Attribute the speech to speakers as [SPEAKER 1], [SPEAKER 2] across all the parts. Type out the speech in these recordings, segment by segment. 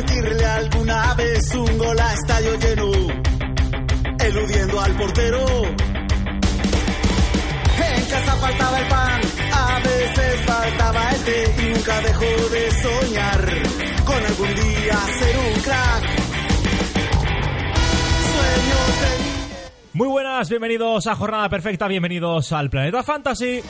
[SPEAKER 1] Convertirle alguna vez un gol a estadio lleno, eludiendo al portero. En casa faltaba el pan, a veces faltaba el té y nunca dejó de soñar con algún día ser un crack. Sueños de.
[SPEAKER 2] Muy buenas, bienvenidos a Jornada Perfecta, bienvenidos al Planeta Fantasy.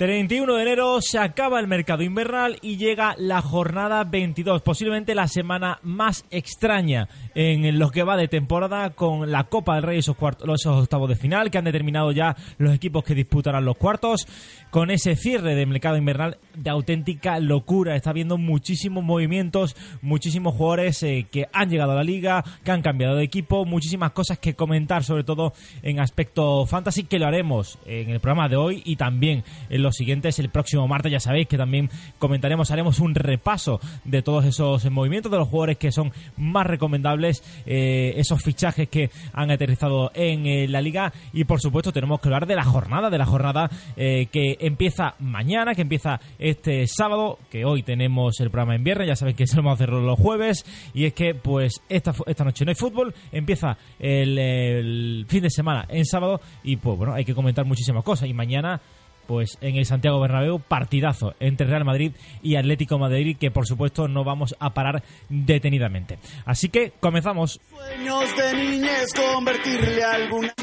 [SPEAKER 2] 31 de enero se acaba el mercado invernal y llega la jornada 22, posiblemente la semana más extraña en lo que va de temporada con la Copa del Rey, esos, cuartos, esos octavos de final que han determinado ya los equipos que disputarán los cuartos, con ese cierre del mercado invernal de auténtica locura. Está habiendo muchísimos movimientos, muchísimos jugadores eh, que han llegado a la liga, que han cambiado de equipo, muchísimas cosas que comentar, sobre todo en aspecto fantasy, que lo haremos en el programa de hoy y también en los siguientes. El próximo martes, ya sabéis que también comentaremos, haremos un repaso de todos esos movimientos, de los jugadores que son más recomendables, eh, esos fichajes que han aterrizado en eh, la liga y por supuesto tenemos que hablar de la jornada, de la jornada eh, que empieza mañana, que empieza este sábado, que hoy tenemos el programa en viernes, ya sabéis que solemos hacerlo los jueves y es que pues esta, esta noche no hay fútbol, empieza el fin de semana en sábado y pues bueno, hay que comentar muchísimas cosas y mañana pues en el Santiago Bernabéu partidazo entre Real Madrid y Atlético Madrid que por supuesto no vamos a parar detenidamente. Así que comenzamos.
[SPEAKER 1] Sueños de niñez, convertirle alguna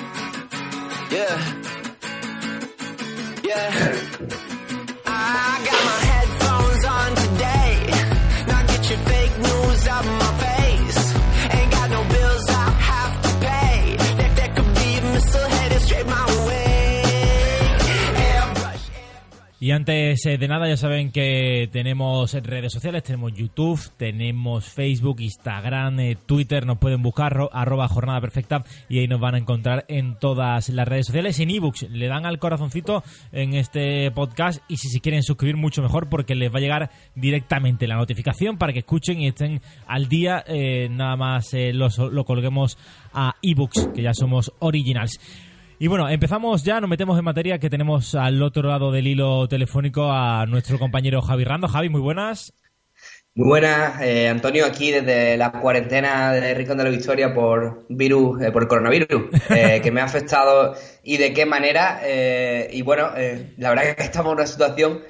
[SPEAKER 3] Yeah. Yeah. I got my
[SPEAKER 2] Y antes eh, de nada ya saben que tenemos redes sociales, tenemos YouTube, tenemos Facebook, Instagram, eh, Twitter, nos pueden buscar ro- arroba jornada perfecta y ahí nos van a encontrar en todas las redes sociales, en ebooks, le dan al corazoncito en este podcast y si se quieren suscribir mucho mejor porque les va a llegar directamente la notificación para que escuchen y estén al día, eh, nada más eh, los- lo colguemos a ebooks, que ya somos originals. Y bueno, empezamos ya, nos metemos en materia que tenemos al otro lado del hilo telefónico a nuestro compañero Javi Rando. Javi, muy buenas.
[SPEAKER 4] Muy buenas, eh, Antonio, aquí desde la cuarentena de Rincón de la Victoria por virus, eh, por coronavirus, eh, que me ha afectado y de qué manera. eh, y bueno, eh, la verdad que estamos en una situación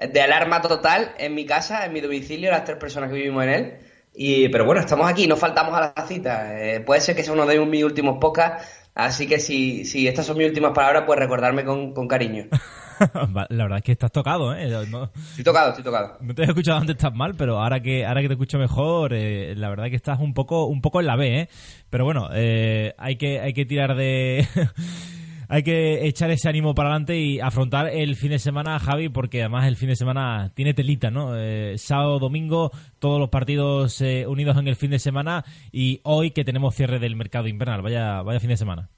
[SPEAKER 4] de alarma total en mi casa, en mi domicilio, las tres personas que vivimos en él. Y, pero bueno, estamos aquí, no faltamos a la cita. Eh, puede ser que sea uno de mis últimos podcasts, así que si, si estas son mis últimas palabras, pues recordarme con, con cariño.
[SPEAKER 2] La verdad es que estás tocado, ¿eh? No,
[SPEAKER 4] Estoy tocado, estoy tocado.
[SPEAKER 2] no te he escuchado antes tan mal, pero ahora que ahora que te escucho mejor, eh, la verdad que estás un poco un poco en la B, ¿eh? Pero bueno, eh, hay que hay que tirar de hay que echar ese ánimo para adelante y afrontar el fin de semana, Javi, porque además el fin de semana tiene telita, ¿no? Eh, sábado, domingo, todos los partidos eh, unidos en el fin de semana y hoy que tenemos cierre del mercado invernal. Vaya, vaya fin de semana.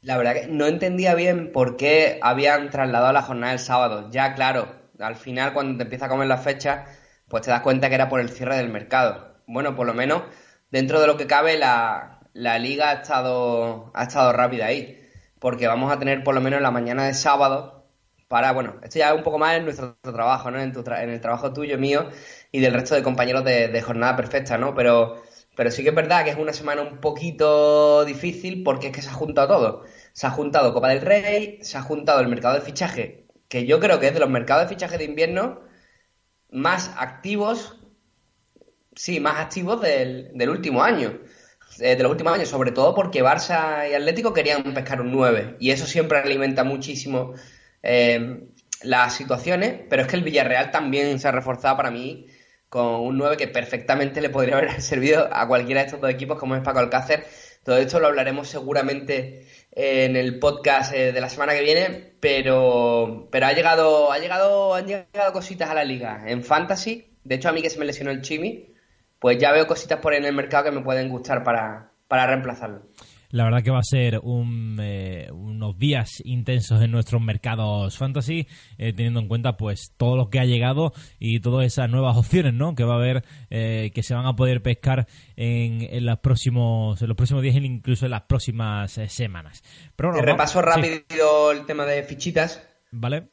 [SPEAKER 4] La verdad que no entendía bien por qué habían trasladado la jornada el sábado. Ya, claro, al final cuando te empieza a comer la fecha, pues te das cuenta que era por el cierre del mercado. Bueno, por lo menos dentro de lo que cabe la, la liga ha estado, ha estado rápida ahí. Porque vamos a tener por lo menos la mañana de sábado para, bueno, esto ya es un poco más en nuestro trabajo, ¿no? En, tu tra- en el trabajo tuyo, mío y del resto de compañeros de, jornada perfecta, ¿no? Pero, pero sí que es verdad que es una semana un poquito difícil porque es que se ha juntado todo. Se ha juntado Copa del Rey, se ha juntado el mercado de fichaje, que yo creo que es de los mercados de fichaje de invierno más activos, sí, más activos del, del último año. Eh, de los últimos años, sobre todo porque Barça y Atlético querían pescar un 9 y eso siempre alimenta muchísimo eh, las situaciones, pero es que el Villarreal también se ha reforzado para mí con un 9 que perfectamente le podría haber servido a cualquiera de estos dos equipos, como es Paco Alcácer. Todo esto lo hablaremos seguramente en el podcast eh, de la semana que viene, pero, pero ha llegado, ha llegado, han llegado cositas a la liga. En Fantasy, de hecho a mí que se me lesionó el Chimi, pues ya veo cositas por ahí en el mercado que me pueden gustar para, para reemplazarlo.
[SPEAKER 2] La verdad que va a ser un, eh, unos días intensos en nuestros mercados fantasy, eh, teniendo en cuenta pues todo lo que ha llegado y todas esas nuevas opciones, ¿no? Que va a haber, eh, que se van a poder pescar en, en, los próximos, en los próximos días, incluso en las próximas eh, semanas. Pero
[SPEAKER 4] Te
[SPEAKER 2] bueno,
[SPEAKER 4] repaso
[SPEAKER 2] sí,
[SPEAKER 4] rápido el tema de fichitas.
[SPEAKER 2] Vale.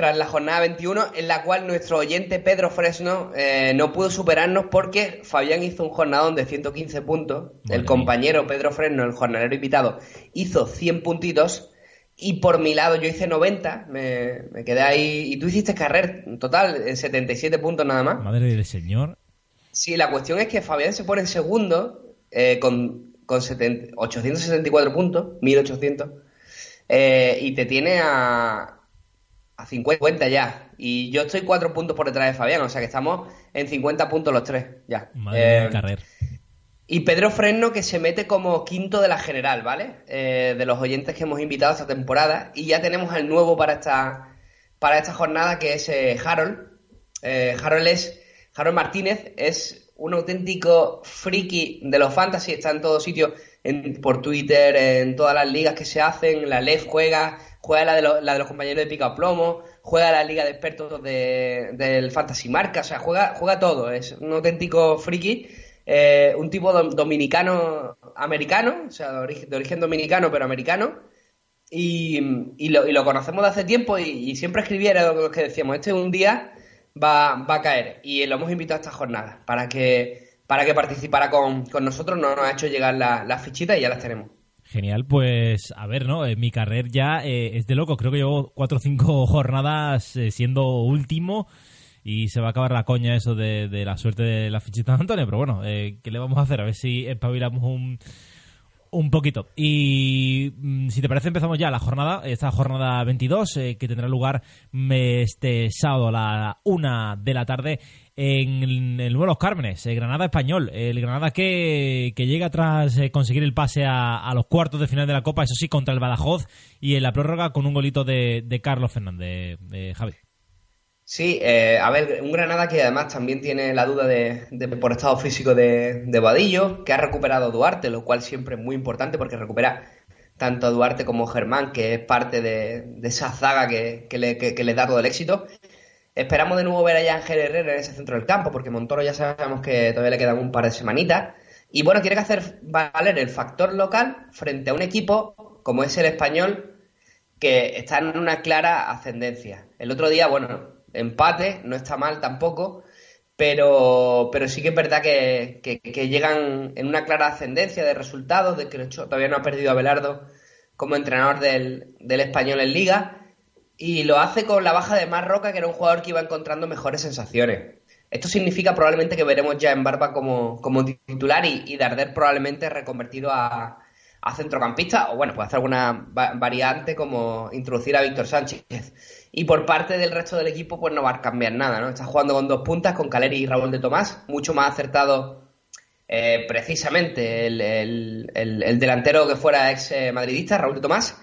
[SPEAKER 4] Tras la jornada 21, en la cual nuestro oyente Pedro Fresno eh, no pudo superarnos porque Fabián hizo un jornadón de 115 puntos,
[SPEAKER 2] Madre
[SPEAKER 4] el compañero Pedro Fresno, el jornalero invitado, hizo 100 puntitos. Y por mi lado yo hice 90, me, me quedé ahí. Y tú hiciste carrer total en 77 puntos nada más.
[SPEAKER 2] Madre del Señor.
[SPEAKER 4] Sí, la cuestión es que Fabián se pone en segundo eh, con, con 70 874 puntos, 1800, eh, y te tiene a, a 50 ya. Y yo estoy 4 puntos por detrás de Fabián, o sea que estamos en 50 puntos los tres ya.
[SPEAKER 2] Madre
[SPEAKER 4] Eh, y Pedro Fresno que se mete como quinto de la general, ¿vale? Eh, de los oyentes que hemos invitado esta temporada. Y ya tenemos al nuevo para esta, para esta jornada que es eh, Harold. Eh, Harold es, Harold Martínez es un auténtico friki de los fantasy, está en todos sitios, en, por Twitter, en todas las ligas que se hacen, la LEF juega, juega la de, la de los compañeros de Pica Plomo, juega la liga de expertos de, del Fantasy Marca, o sea, juega, juega todo, es un auténtico friki. Eh, un tipo dom- dominicano americano, o sea, de origen, de origen dominicano pero americano, y, y lo, y lo conocemos de hace tiempo y, siempre escribiera lo que decíamos, este un día va, a caer y lo hemos invitado a esta jornada para que, para que participara con, nosotros, nos, nos ha hecho llegar la- las fichitas y ya las tenemos.
[SPEAKER 2] Genial, pues a ver, ¿no? Eh, mi carrera ya eh, es de loco. Creo que llevo cuatro o cinco jornadas eh, siendo último y se va a acabar la coña eso de, de la suerte de la fichita de Antonio. Pero bueno, eh, ¿qué le vamos a hacer? A ver si espabilamos un, un poquito. Y mm, si te parece, empezamos ya la jornada, esta jornada 22, eh, que tendrá lugar mm, este sábado a la una de la tarde en el Nuevo Los Cármenes, el Granada Español. El Granada que, que llega tras eh, conseguir el pase a, los cuartos de final de la Copa, eso sí, contra el Badajoz y en la prórroga con un golito de, de Carlos Fernández, de Javi.
[SPEAKER 4] Sí, eh, a ver, un Granada que además también tiene la duda de, por estado físico de, de Vadillo, que ha recuperado Duarte, lo cual siempre es muy importante porque recupera tanto a Duarte como a Germán, que es parte de, de esa zaga que, que le, que- que le da todo el éxito. Esperamos de nuevo ver a Ángel Herrera en ese centro del campo, porque Montoro ya sabemos que todavía le quedan un par de semanitas. Y bueno, tiene que hacer valer el factor local frente a un equipo como es el español, que está en una clara ascendencia. El otro día, bueno, empate, no está mal tampoco, pero, pero sí que es verdad que, que- llegan en una clara ascendencia de resultados, de que todavía no ha perdido a Belardo como entrenador del, del español en liga, y lo hace con la baja de Marroca, que era un jugador que iba encontrando mejores sensaciones. Esto significa probablemente que veremos ya en Barba como, como titular y, y Darder probablemente reconvertido a, a centrocampista o bueno, puede hacer alguna va- variante como introducir a Víctor Sánchez. Y por parte del resto del equipo pues no va a cambiar nada, ¿no? Está jugando con dos puntas, con Caleri y Raúl de Tomás, mucho más acertado eh, precisamente el, el- el- el delantero que fuera ex eh, madridista, Raúl de Tomás,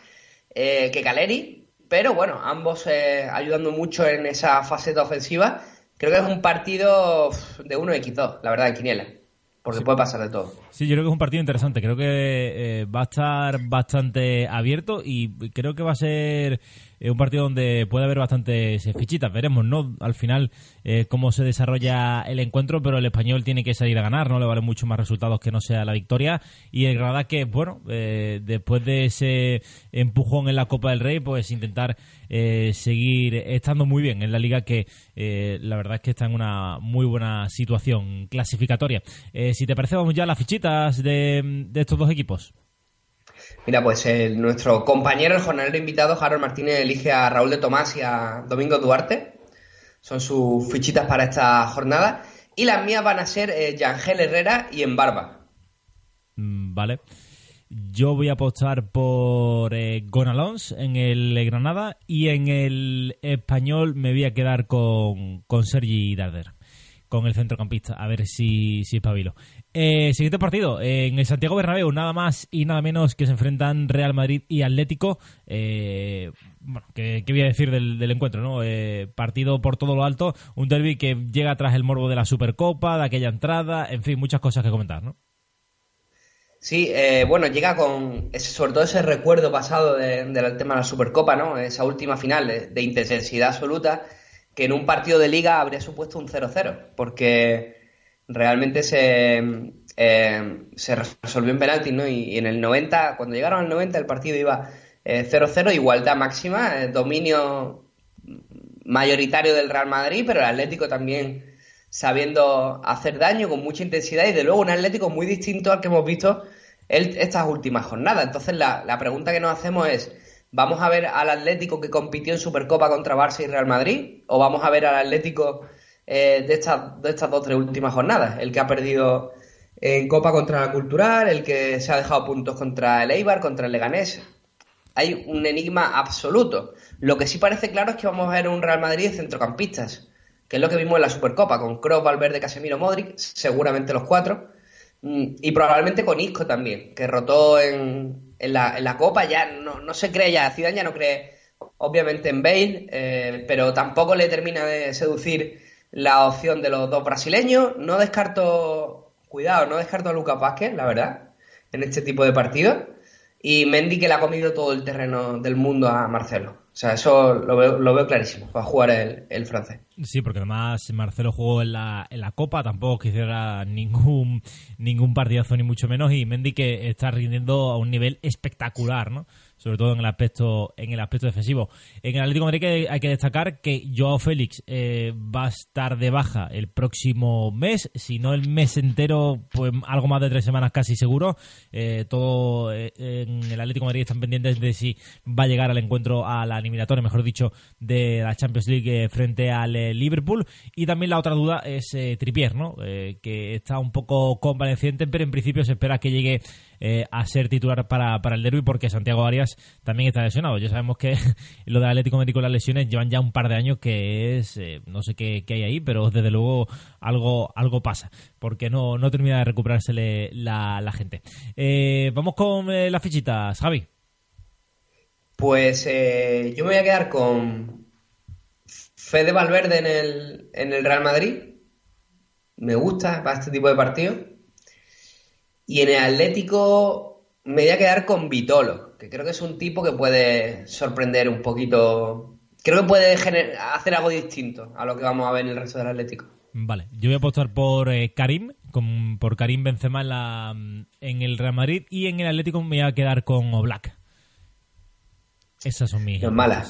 [SPEAKER 4] eh, que Caleri, pero bueno, ambos eh, ayudando mucho en esa faceta ofensiva. Creo que es un partido de 1x2, la verdad, en Quiniela, porque puede pasar de todo.
[SPEAKER 2] Sí, yo creo que es un partido interesante. Creo que eh, va a estar bastante abierto y creo que va a ser eh, un partido donde puede haber bastantes fichitas. Veremos, ¿no? Al final eh, cómo se desarrolla el encuentro, pero el español tiene que salir a ganar, no le valen mucho más resultados que no sea la victoria. Y el Granada que, bueno, después de ese empujón en la Copa del Rey, pues intentar seguir estando muy bien en la liga que la verdad es que está en una muy buena situación clasificatoria. Si te parece, vamos ya a las de, de estos dos equipos.
[SPEAKER 4] Mira, pues el- nuestro compañero, el jornalero invitado, Harold Martínez, elige a Raúl de Tomás y a Domingo Duarte. Son sus fichitas para esta jornada. Y las mías van a ser eh, Yangel Herrera y Embarba.
[SPEAKER 2] Mm, Vale. Yo voy a apostar por eh, Gonalons en el Granada y en el español me voy a quedar con, con Sergi Darder. Con el centrocampista. A ver si, si espabilo. Eh, siguiente partido. en el Santiago Bernabéu, nada más y nada menos que se enfrentan Real Madrid y Atlético. Eh, bueno, ¿qué, qué voy a decir del, del encuentro? ¿no? Eh, partido por todo lo alto. Un derby que llega tras el morbo de la Supercopa, de aquella entrada. En fin, muchas cosas que comentar, ¿no?
[SPEAKER 4] Sí, eh, bueno, llega con sobre todo ese recuerdo pasado de- del tema de la Supercopa, ¿no? Esa última final de, de intensidad absoluta que en un partido de liga habría supuesto un 0-0, porque realmente se, eh, se resolvió en penaltis, ¿no? Y, en el 90, cuando llegaron al 90, el partido iba eh, 0-0, igualdad máxima, eh, dominio mayoritario del Real Madrid, pero el Atlético también sabiendo hacer daño con mucha intensidad y de luego un Atlético muy distinto al que hemos visto estas últimas jornadas. Entonces la, la pregunta que nos hacemos es, ¿vamos a ver al Atlético que compitió en Supercopa contra Barça y Real Madrid? ¿O vamos a ver al Atlético eh, de, estas, de estas dos tres últimas jornadas? El que ha perdido en Copa contra la Cultural, el que se ha dejado puntos contra el Eibar, contra el Leganés. Hay un enigma absoluto. Lo que sí parece claro es que vamos a ver un Real Madrid de centrocampistas, que es lo que vimos en la Supercopa, con Kroos, Valverde, Casemiro, Modric, seguramente los cuatro, Mm, y probablemente con Isco también, que rotó en, en la, en la Copa, ya no, se cree ya, Zidane ya no cree obviamente en Bale, eh, pero tampoco le termina de seducir la opción de los dos brasileños. No descarto, cuidado, no descarto a Lucas Vázquez, la verdad, en este tipo de partidos. Y Mendy que le ha comido todo el terreno del mundo a Marcelo. O sea, eso lo veo, lo veo clarísimo, va a jugar el, el francés.
[SPEAKER 2] Sí, porque además Marcelo jugó en la, en la Copa, tampoco que hiciera ningún, ningún partidazo ni mucho menos, y Mendy que está rindiendo a un nivel espectacular, ¿no? Sobre todo en el aspecto, en el aspecto defensivo. En el Atlético Madrid hay que destacar que Joao Félix eh, va a estar de baja el próximo mes, si no el mes entero, pues algo más de tres semanas casi seguro. Eh, todo eh, en el Atlético Madrid están pendientes de si va a llegar al encuentro a la eliminatoria, mejor dicho, de la Champions League frente al Liverpool. Y también la otra duda es Tripier, ¿no? Eh, que está un poco convaleciente, pero en principio se espera que llegue eh, a ser titular para, para el derby porque Santiago Arias también está lesionado. Ya sabemos que lo del Atlético Médico y las lesiones llevan ya un par de años que es, eh, no sé qué, qué hay ahí, pero desde luego algo, algo pasa porque no, no termina de recuperársele la, la gente. Eh, vamos con las fichitas, Javi.
[SPEAKER 4] Pues yo me voy a quedar con Fede Valverde en el, en el Real Madrid. Me gusta para este tipo de partidos. Y en el Atlético me voy a quedar con Vitolo, que creo que es un tipo que puede sorprender un poquito. Creo que puede hacer algo distinto a lo que vamos a ver en el resto del Atlético.
[SPEAKER 2] Vale, yo voy a apostar por eh, Karim, con- por Karim Benzema en, la, en el Real Madrid y en el Atlético me voy a quedar con Oblak. Esas son mis.
[SPEAKER 4] No es mala.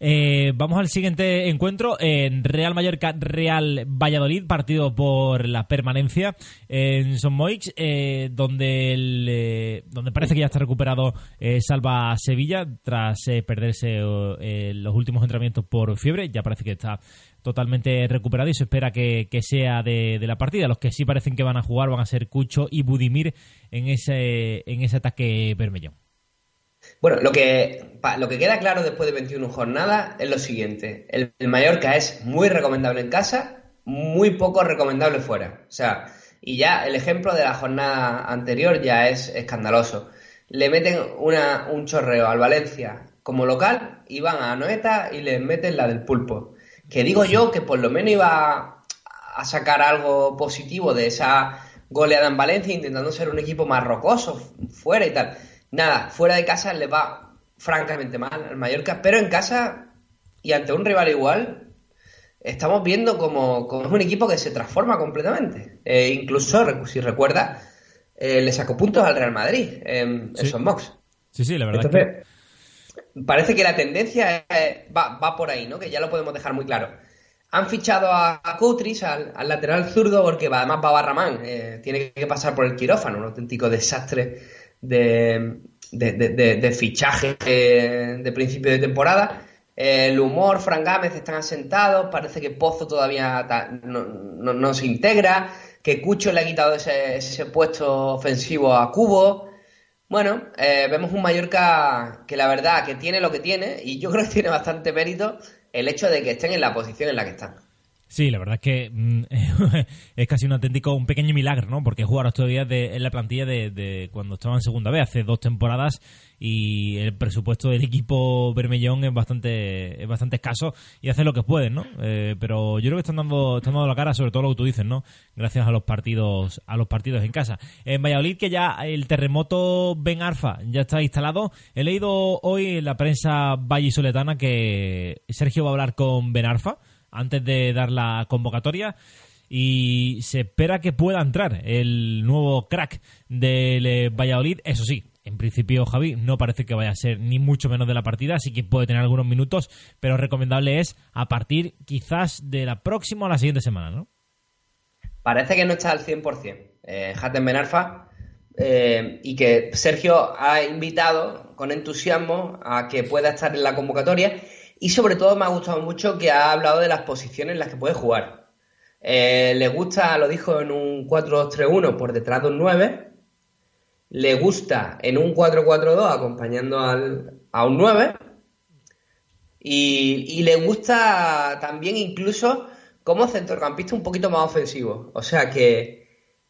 [SPEAKER 2] Eh, vamos al siguiente encuentro en Real Mallorca, Real Valladolid, partido por la permanencia en Son Moix, eh, donde, el, eh, donde parece que ya está recuperado Salva Sevilla tras perderse los últimos entrenamientos por fiebre. Ya parece que está totalmente recuperado y se espera que, sea de, de la partida. Los que sí parecen que van a jugar van a ser Cucho y Budimir en ese, en ese ataque bermellón.
[SPEAKER 4] Bueno, lo que, lo que queda claro después de 21 jornadas es lo siguiente. El, Mallorca es muy recomendable en casa, muy poco recomendable fuera. O sea, y ya el ejemplo de la jornada anterior ya es escandaloso. Le meten una, un chorreo al Valencia como local y van a Noeta y les meten la del pulpo. Que digo yo que por lo menos iba a sacar algo positivo de esa goleada en Valencia, intentando ser un equipo más rocoso fuera y tal. Nada, fuera de casa le va francamente mal al Mallorca, pero en casa y ante un rival igual, estamos viendo como, como es un equipo que se transforma completamente. Eh, incluso, si recuerda, eh, le sacó puntos al Real Madrid en,
[SPEAKER 2] Sí. Sí, sí, la verdad es que...
[SPEAKER 4] Parece que la tendencia eh, va, va por ahí, ¿no? Que ya lo podemos dejar muy claro. Han fichado a, a Coutris, al, al lateral zurdo, porque va- además va Barramán. eh, tiene que pasar por el quirófano, un auténtico desastre de, de, de- de- fichaje de principio de temporada. El humor, Fran Gámez están asentados, parece que Pozo todavía no- no se integra, que Cucho le ha quitado ese, ese puesto ofensivo a Cubo. Bueno, eh, vemos un Mallorca que la verdad que tiene lo que tiene y yo creo que tiene bastante mérito el hecho de que estén en la posición en la que están.
[SPEAKER 2] Sí, la verdad es que mm, es casi un auténtico, un pequeño milagro, ¿no? Porque jugaron estos días de, en la plantilla de, de cuando estaba en segunda vez, hace dos temporadas, y el presupuesto del equipo Bermellón es bastante, es bastante escaso y hace lo que pueden, ¿no? Eh, pero yo creo que están dando, están dando la cara, sobre todo lo que tú dices, ¿no? Gracias a los partidos, a los partidos en casa. En Valladolid, que ya el terremoto Ben Arfa ya está instalado. He leído hoy en la prensa vallisoletana que Sergio va a hablar con Ben Arfa antes de dar la convocatoria y se espera que pueda entrar el nuevo crack del eh, Valladolid. Eso sí, en principio, Javi, no parece que vaya a ser ni mucho menos de la partida, así que puede tener algunos minutos, pero recomendable es a partir quizás de la próxima o la siguiente semana, ¿no?
[SPEAKER 4] Parece que no está al 100%. Eh, Hatem Benarfa eh, y que Sergio ha invitado con entusiasmo a que pueda estar en la convocatoria y sobre todo me ha gustado mucho que ha hablado de las posiciones en las que puede jugar. Eh, le gusta, lo dijo en un 4-2-3-1 por detrás de un 9. Le gusta en un 4-4-2 acompañando al, a un 9. Y, y le gusta también incluso como centrocampista un poquito más ofensivo. O sea que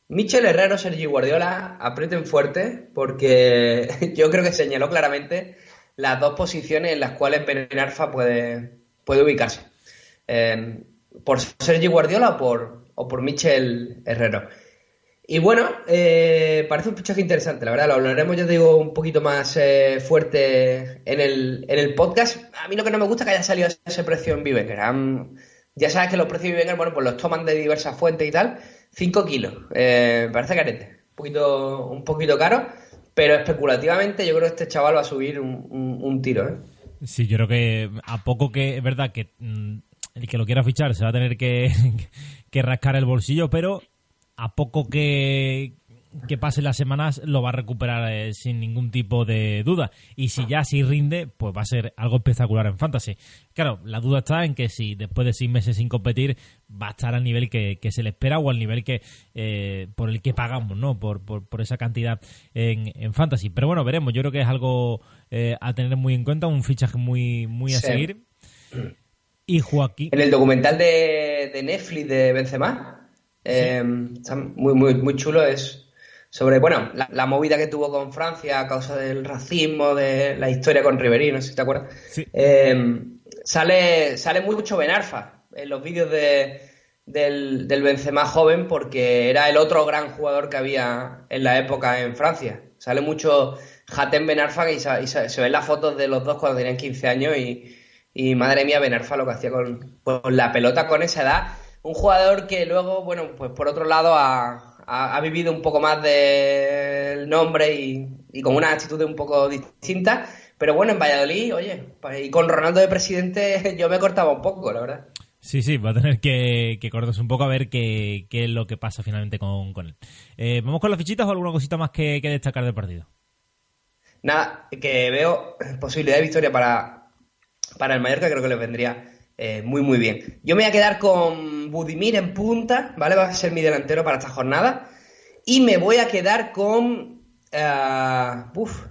[SPEAKER 4] Michel Herrero, Sergio Guardiola aprieten fuerte porque yo creo que señaló claramente las dos posiciones en las cuales Benarfa puede, puede ubicarse. Eh, por Sergio Guardiola o por, o por Michel Herrero. Y bueno, eh, parece un fichaje interesante, la verdad, lo hablaremos, ya digo, un poquito más eh, fuerte en el, en el podcast. A mí lo que no me gusta es que haya salido ese precio en Vivenger. Ya sabes que los precios de Vivenger, bueno, pues los toman de diversas fuentes y tal. 5 kilos, eh, parece carete. Un poquito, un poquito caro, pero especulativamente yo creo que este chaval va a subir un, un- tiro, ¿eh?
[SPEAKER 2] Sí, yo creo que a poco que es verdad que mm, el que lo quiera fichar se va a tener que, que rascar el bolsillo, pero a poco que, que pasen las semanas lo va a recuperar eh, sin ningún tipo de duda. Y si ya sí rinde, pues va a ser algo espectacular en Fantasy. Claro, la duda está en que si después de seis meses sin competir va a estar al nivel que, que se le espera o al nivel que eh, por el que pagamos, ¿no? Por, por, por esa cantidad en, en Fantasy. Pero bueno, veremos. Yo creo que es algo eh, a tener muy en cuenta, un fichaje muy, muy a
[SPEAKER 4] Sí.
[SPEAKER 2] seguir. Y Joaquín.
[SPEAKER 4] En el documental de, de Netflix de Benzema, eh, está muy, muy, muy chulo, es sobre, bueno, la, la movida que tuvo con Francia a causa del racismo, de la historia con Ribery, no sé si te acuerdas.
[SPEAKER 2] Sí.
[SPEAKER 4] Eh, sale, sale mucho Benarfa en los vídeos de, del, del Benzema joven porque era el otro gran jugador que había en la época en Francia. Sale mucho Hatem Benarfa y, sa- y se ven las fotos de los dos cuando tenían 15 años y, y madre mía Benarfa lo que hacía con, con la pelota con esa edad. Un jugador que luego, bueno, pues por otro lado ha, ha- ha vivido un poco más del nombre y, y con una actitud un poco distinta. Pero bueno, en Valladolid, oye, pues, y con Ronaldo de presidente yo me cortaba un poco, la verdad.
[SPEAKER 2] Sí, sí, va a tener que, que cortarse un poco a ver qué, qué es lo que pasa finalmente con, con él. Eh, ¿Vamos con las fichitas o alguna cosita más que, que destacar del partido?
[SPEAKER 4] Nada, que veo posibilidad de victoria para, para el Mallorca, creo que les vendría eh, muy, muy bien. Yo me voy a quedar con Budimir en punta, ¿vale? Va a ser mi delantero para esta jornada. Y me voy a quedar con. ah, uf.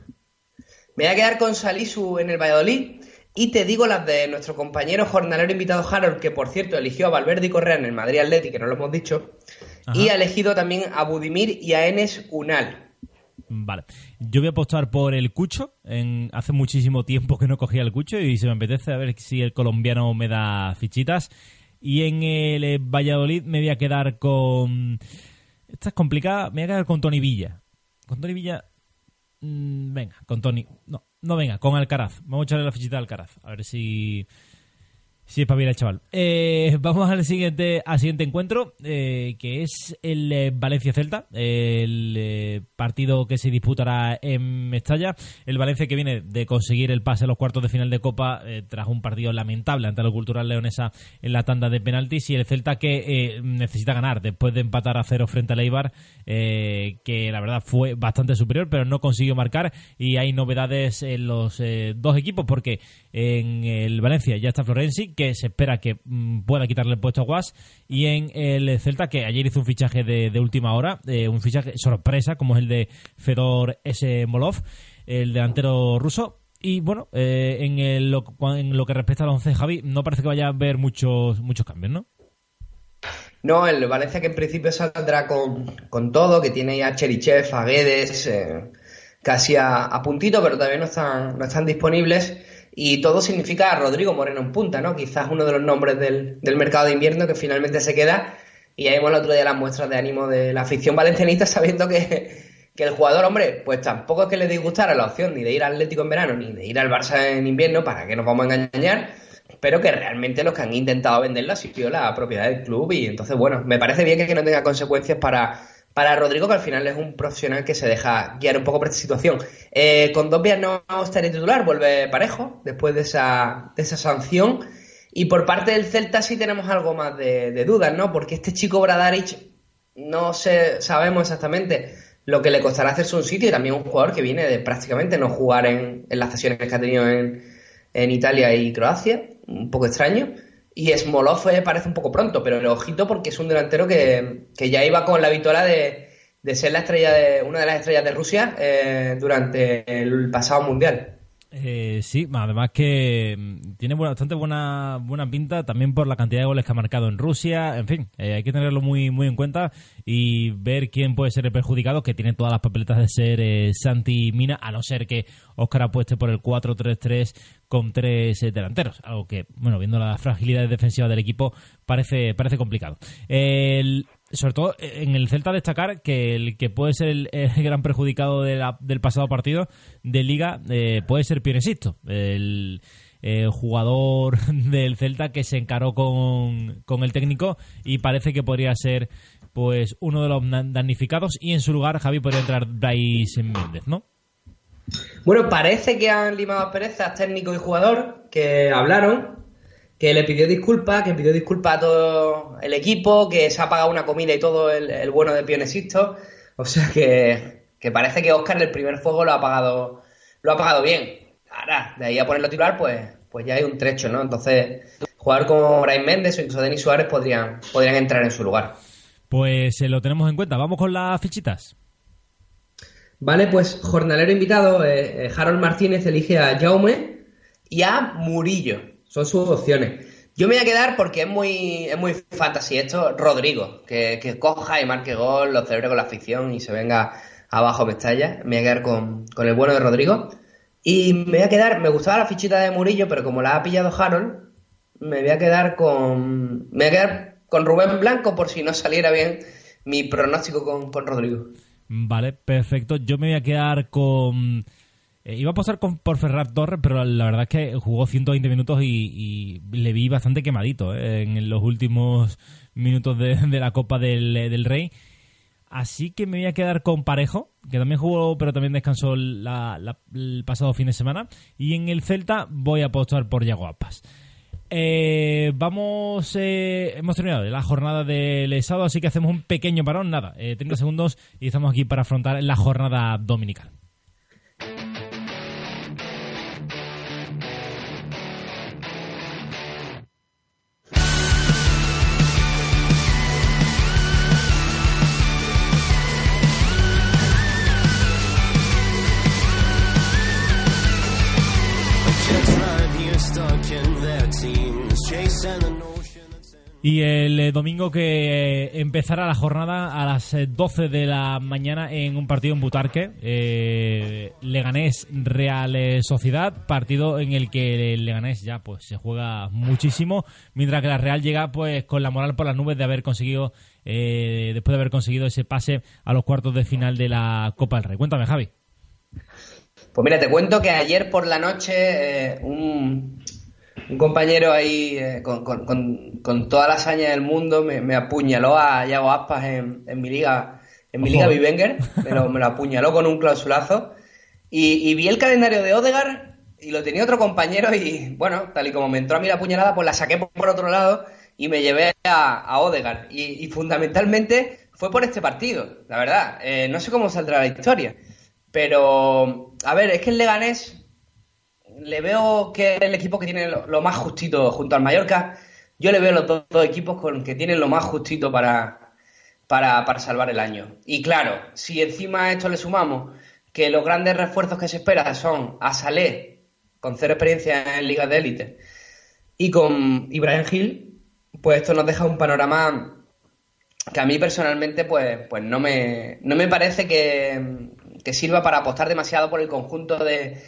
[SPEAKER 4] Me voy a quedar con Salisu en el Valladolid. Y te digo las de nuestro compañero jornalero invitado Harold, que por cierto eligió a Valverde y Correa en el Madrid Atleti, que no lo hemos dicho.
[SPEAKER 2] Ajá.
[SPEAKER 4] Y ha elegido también a Budimir y a Enes Unal.
[SPEAKER 2] Vale. Yo voy a apostar por el Cucho. Hace muchísimo tiempo que no cogía el Cucho y se me apetece a ver si el colombiano me da fichitas. Y en el eh, Valladolid me voy a quedar con... Esta es complicada. Me voy a quedar con Tony Villa. Con Tony Villa... mm, venga, con Tony... No, no venga, con Alcaraz. Vamos a echarle la fichita a Alcaraz. A ver si... Sí, es para el chaval. Eh, vamos al siguiente, al siguiente encuentro, eh, que es el eh, Valencia-Celta, el partido que se disputará en Mestalla. El Valencia que viene de conseguir el pase a los cuartos de final de Copa tras un partido lamentable ante la Cultural Leonesa en la tanda de penaltis y el Celta que necesita ganar después de empatar a cero frente al Eibar, que la verdad fue bastante superior, pero no consiguió marcar y hay novedades en los dos equipos porque en el Valencia ya está Florenzi, que se espera que mm, pueda quitarle el puesto a Guas, y en el Celta, que ayer hizo un fichaje de, última hora, un fichaje sorpresa, como es el de Fedor S. Molov, el delantero ruso. Y bueno, eh, en, el- lo, en lo que respecta al 11 Javi, no parece que vaya a haber muchos, muchos cambios, ¿no?
[SPEAKER 4] No, el Valencia que en principio saldrá con, con todo, que tiene ya Cherichev, a Guedes, eh, casi a, a puntito, pero todavía no están, no están disponibles. Y todo significa a Rodrigo Moreno en punta, ¿no? Quizás uno de los nombres del, del mercado de invierno que finalmente se queda. Y ahí vimos el otro día las muestras de ánimo de la afición valencianista sabiendo que, que el jugador, hombre, pues tampoco es que le disgustara la opción ni de ir al Atlético en verano ni de ir al Barça en invierno, para que nos vamos a engañar, pero que realmente los que han intentado venderlo ha sido la propiedad del club y entonces, bueno, me parece bien que no tenga consecuencias para, para Rodrigo, que al final es un profesional que se deja guiar un poco por esta situación. Eh, con dos vías no estaría titular, vuelve parejo después de esa, de esa sanción. Y por parte del Celta sí tenemos algo más de, de dudas, ¿no? Porque este chico Bradaric no sé, sabemos exactamente lo que le costará hacerse un sitio y también un jugador que viene de prácticamente no jugar en, en las sesiones que ha tenido en, en Italia y Croacia, un poco extraño. Y Smolov parece un poco pronto, pero el ojito porque es un delantero que, ya iba con la vitola de, de ser la estrella de una de las estrellas de Rusia eh, durante el pasado mundial.
[SPEAKER 2] Eh, sí, además que mm, tiene bastante buena, buena pinta también por la cantidad de goles que ha marcado en Rusia. En fin, eh, hay que tenerlo muy, muy en cuenta y ver quién puede ser el perjudicado, que tiene todas las papeletas de ser eh, Santi Mina, a no ser que Óscar apueste por el 4-3-3 con tres eh, delanteros. Algo que, bueno, viendo las fragilidades defensivas del equipo, parece, parece complicado. El- sobre todo eh, en el Celta destacar que el que puede ser el, gran perjudicado de del pasado partido de Liga eh, puede ser Pionesisto, el eh, jugador del Celta que se encaró con, con el técnico y parece que podría ser pues uno de los damnificados y en su lugar Javi podría entrar Bryce Méndez, ¿no?
[SPEAKER 4] Bueno, parece que han limado perezas técnico y jugador, que hablaron, que le pidió disculpas, que pidió disculpas a todo el equipo, que se ha pagado una comida y todo el, el bueno de Pionesisto. O sea que, que parece que Oscar el primer fuego lo ha pagado, lo ha pagado bien. Ahora, de ahí a ponerlo titular, pues, pues ya hay un trecho, ¿no? Entonces, jugador como Brian Méndez o incluso Denis Suárez podrían, podrían entrar en su lugar.
[SPEAKER 2] Pues eh, lo tenemos en cuenta. Vamos con las fichitas.
[SPEAKER 4] Vale, pues jornalero invitado, eh, eh, Harold Martínez elige a Jaume y a Murillo. Son sus opciones. Yo me voy a quedar porque es muy, es muy fantasy esto, Rodrigo, que, que coja y marque gol, lo celebre con la afición y se venga abajo Mestalla. Me voy a quedar con, con el bueno de Rodrigo. Y me voy a quedar, me gustaba la fichita de Murillo, pero como la ha pillado Harold, me voy a quedar con. Me voy a quedar con Rubén Blanco por si no saliera bien mi pronóstico con, con Rodrigo.
[SPEAKER 2] Vale, perfecto. Yo me voy a quedar con... eh, iba a pasar por Ferrat Torres, pero la verdad es que jugó 120 minutos y, le vi bastante quemadito eh, en los últimos minutos de, la Copa del, Rey. Así que me voy a quedar con Parejo, que también jugó, pero también descansó el pasado fin de semana. Y en el Celta voy a apostar por Yago Aspas. Eh, vamos, hemos terminado la jornada del sábado, así que hacemos un pequeño parón, nada, eh, 30 segundos y estamos aquí para afrontar la jornada dominical. Y el eh, domingo que eh, empezará la jornada a las eh, 12 de la mañana en un partido en Butarque, eh, Leganés Real Sociedad, partido en el que el Leganés ya pues se juega muchísimo, mientras que la Real llega pues con la moral por las nubes de haber conseguido después de haber conseguido ese pase a los cuartos de final de la Copa del Rey. Cuéntame, Javi.
[SPEAKER 4] Pues mira, te cuento que ayer por la noche un, un compañero ahí eh, con, con- con- con toda la hazaña del mundo me, me apuñaló a Yago Aspas en, en mi liga, en mi liga Vivenger, me lo, me lo apuñaló con un clausulazo. Y, y vi el calendario de Odegar y lo tenía otro compañero y bueno, tal y como me entró a mí la puñalada, pues la saqué por, por otro lado y me llevé a, a Odegar. Y, y fundamentalmente fue por este partido, la verdad, Eh, no sé cómo saldrá la historia. Pero, a ver, es que el Leganés le veo que es el equipo que tiene lo, más justito junto al Mallorca. Yo le veo los dos, dos equipos con que tienen lo más justito para, para, para salvar el año. Y claro, si encima a esto le sumamos que los grandes refuerzos que se esperan son a Salé, con cero experiencia en ligas de élite, y con Ibrahim Gil, pues esto nos deja un panorama que a mí personalmente pues, pues no, me, no me parece que, que sirva para apostar demasiado por el conjunto de,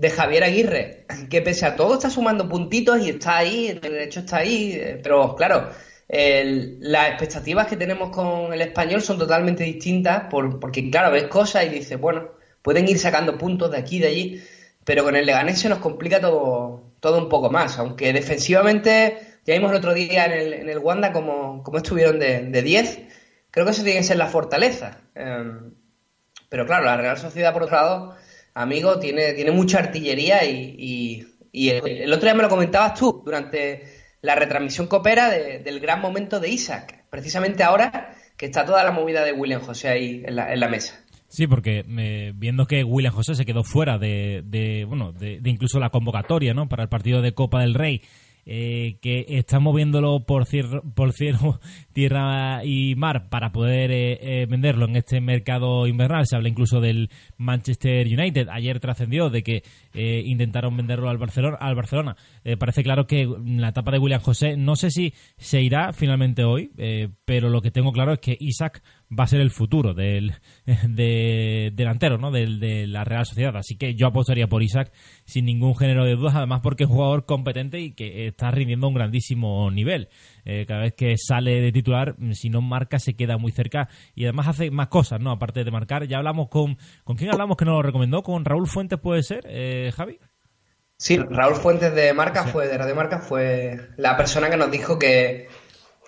[SPEAKER 4] de Javier Aguirre, que pese a todo está sumando puntitos y está ahí, de hecho está ahí, eh, pero claro, el- las expectativas que tenemos con el español son totalmente distintas, por- porque claro, ves cosas y dices, bueno, pueden ir sacando puntos de aquí y de allí, pero con el Leganés se nos complica todo, todo un poco más, aunque defensivamente, ya vimos el otro día en el, en el Wanda como, como estuvieron de, de 10, creo que eso tiene que ser la fortaleza. Em, pero claro, la Real Sociedad, por otro lado, amigo, tiene, tiene mucha artillería y, el, otro día me lo comentabas tú durante la retransmisión copera de- del gran momento de Isaac. Precisamente ahora que está toda la movida de William José ahí en la, en la mesa.
[SPEAKER 2] Sí, porque viendo que William José se quedó fuera de, bueno, de, incluso la convocatoria, ¿no? Para el partido de Copa del Rey, eh, que están moviéndolo por, cier- por cielo, tierra y mar para poder eh, eh, venderlo en este mercado invernal. Se habla incluso del Manchester United. Ayer trascendió de que eh, intentaron venderlo al Barcelona. Al Barcelona. Parece claro que la etapa de William José, no sé si se irá finalmente hoy, pero lo que tengo claro es que Isaac va a ser el futuro del de, delantero ¿no? del, de la Real Sociedad. Así que yo apostaría por Isaac sin ningún género de dudas, además porque es un jugador competente y que está rindiendo un grandísimo nivel. Eh, cada vez que sale de titular, mm, si no marca, se queda muy cerca y además hace más cosas, ¿no? Aparte de marcar. Ya hablamos con... ¿Con quién hablamos que nos lo recomendó? ¿Con Raúl Fuentes puede ser, eh, Javi?
[SPEAKER 4] Sí, Raúl Fuentes de Marca fue, de Radio Marca, fue la persona que nos dijo que,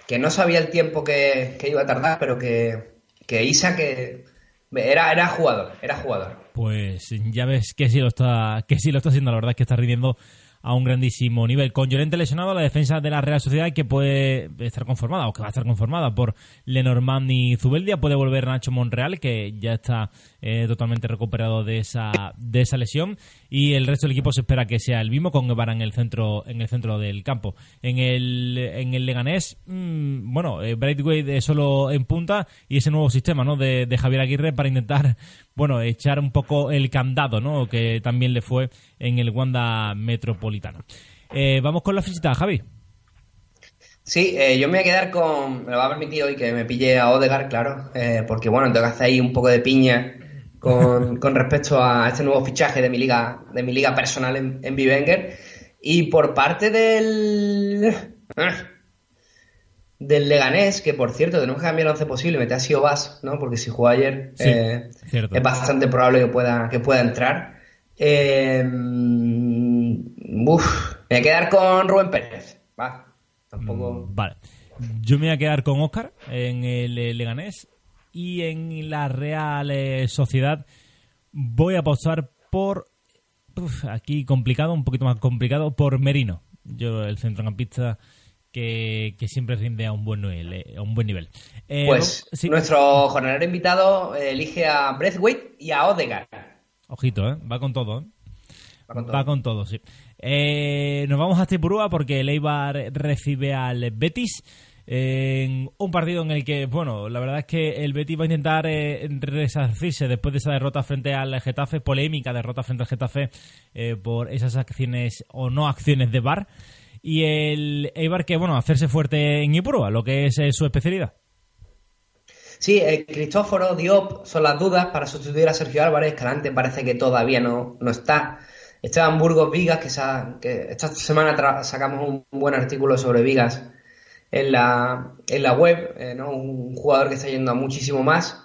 [SPEAKER 4] que no sabía el tiempo que, que iba a tardar, pero que, que Isa que era, era jugador, era jugador.
[SPEAKER 2] Pues ya ves que sí lo está, que sí lo está haciendo, la verdad es que está rindiendo a un grandísimo nivel. Con Llorente lesionado, la defensa de la Real Sociedad que puede estar conformada, o que va a estar conformada por Lenormand y Zubeldia, puede volver Nacho Monreal, que ya está eh, totalmente recuperado de esa, de esa lesión, y el resto del equipo se espera que sea el mismo, con Guevara en el centro, en el centro del campo. En el, en el Leganés, mm, bueno, eh, Braithwaite solo en punta, y ese nuevo sistema, ¿no? De, de Javier Aguirre para intentar, bueno, echar un poco el candado, ¿no? Que también le fue en el Wanda Metropolitano. Eh, vamos con la visita, Javi.
[SPEAKER 4] Sí, eh, yo me voy a quedar con. Me lo va a permitir hoy que me pille a Odegar, claro, porque bueno, tengo que hacer ahí un poco de piña con, con respecto a este nuevo fichaje de mi liga, de mi liga personal en, en Bivenger. Y por parte del. ah, Del Leganés, que por cierto, tenemos que cambiar el 11 posible, meter a Siobas, ¿no? Porque si jugó ayer,
[SPEAKER 2] Sí,
[SPEAKER 4] eh, es bastante probable que pueda, que pueda entrar. Eh, uf, me voy a quedar con Rubén Pérez. Va, tampoco.
[SPEAKER 2] Mm, Vale. Yo me voy a quedar con Oscar en el eh, Leganés y en la Real eh, Sociedad voy a apostar por uf, aquí complicado, un poquito más complicado por Merino. Yo el centrocampista que, que siempre rinde a un buen nivel, eh, a un buen nivel. Eh,
[SPEAKER 4] Pues
[SPEAKER 2] sí,
[SPEAKER 4] nuestro jornalero invitado elige a Breathwaite y a Odegaard.
[SPEAKER 2] ojito, ¿eh? va con todo. ¿eh?
[SPEAKER 4] Va con todo.
[SPEAKER 2] Va con todo, sí. Nos vamos a Estipurúa porque el Eibar recibe al Betis en un partido en el que, bueno, la verdad es que el Betis va a intentar eh, resarcirse después de esa derrota frente al Getafe, polémica derrota frente al Getafe eh, por esas acciones o no acciones de VAR. Y el Eibar que, bueno, hacerse fuerte en Ipurúa, lo que es eh, su especialidad.
[SPEAKER 4] Sí, eh, Cristóforo, Diop son las dudas para sustituir a Sergio Álvarez. Calante parece que todavía no, no está. Esteban Burgos Vigas, que, que esta semana sacamos un buen artículo sobre Vigas en la, en la web, eh, ¿no? Un jugador que está yendo a muchísimo más.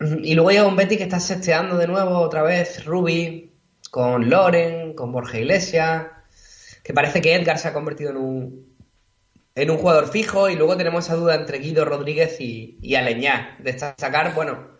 [SPEAKER 4] Y luego llega un Betty que está sesteando de nuevo otra vez Ruby, con Loren, con Borja Iglesias, que parece que Edgar se ha convertido en un, en un jugador fijo y luego tenemos esa duda entre Guido Rodríguez y, y Aleñá. Destacar, bueno,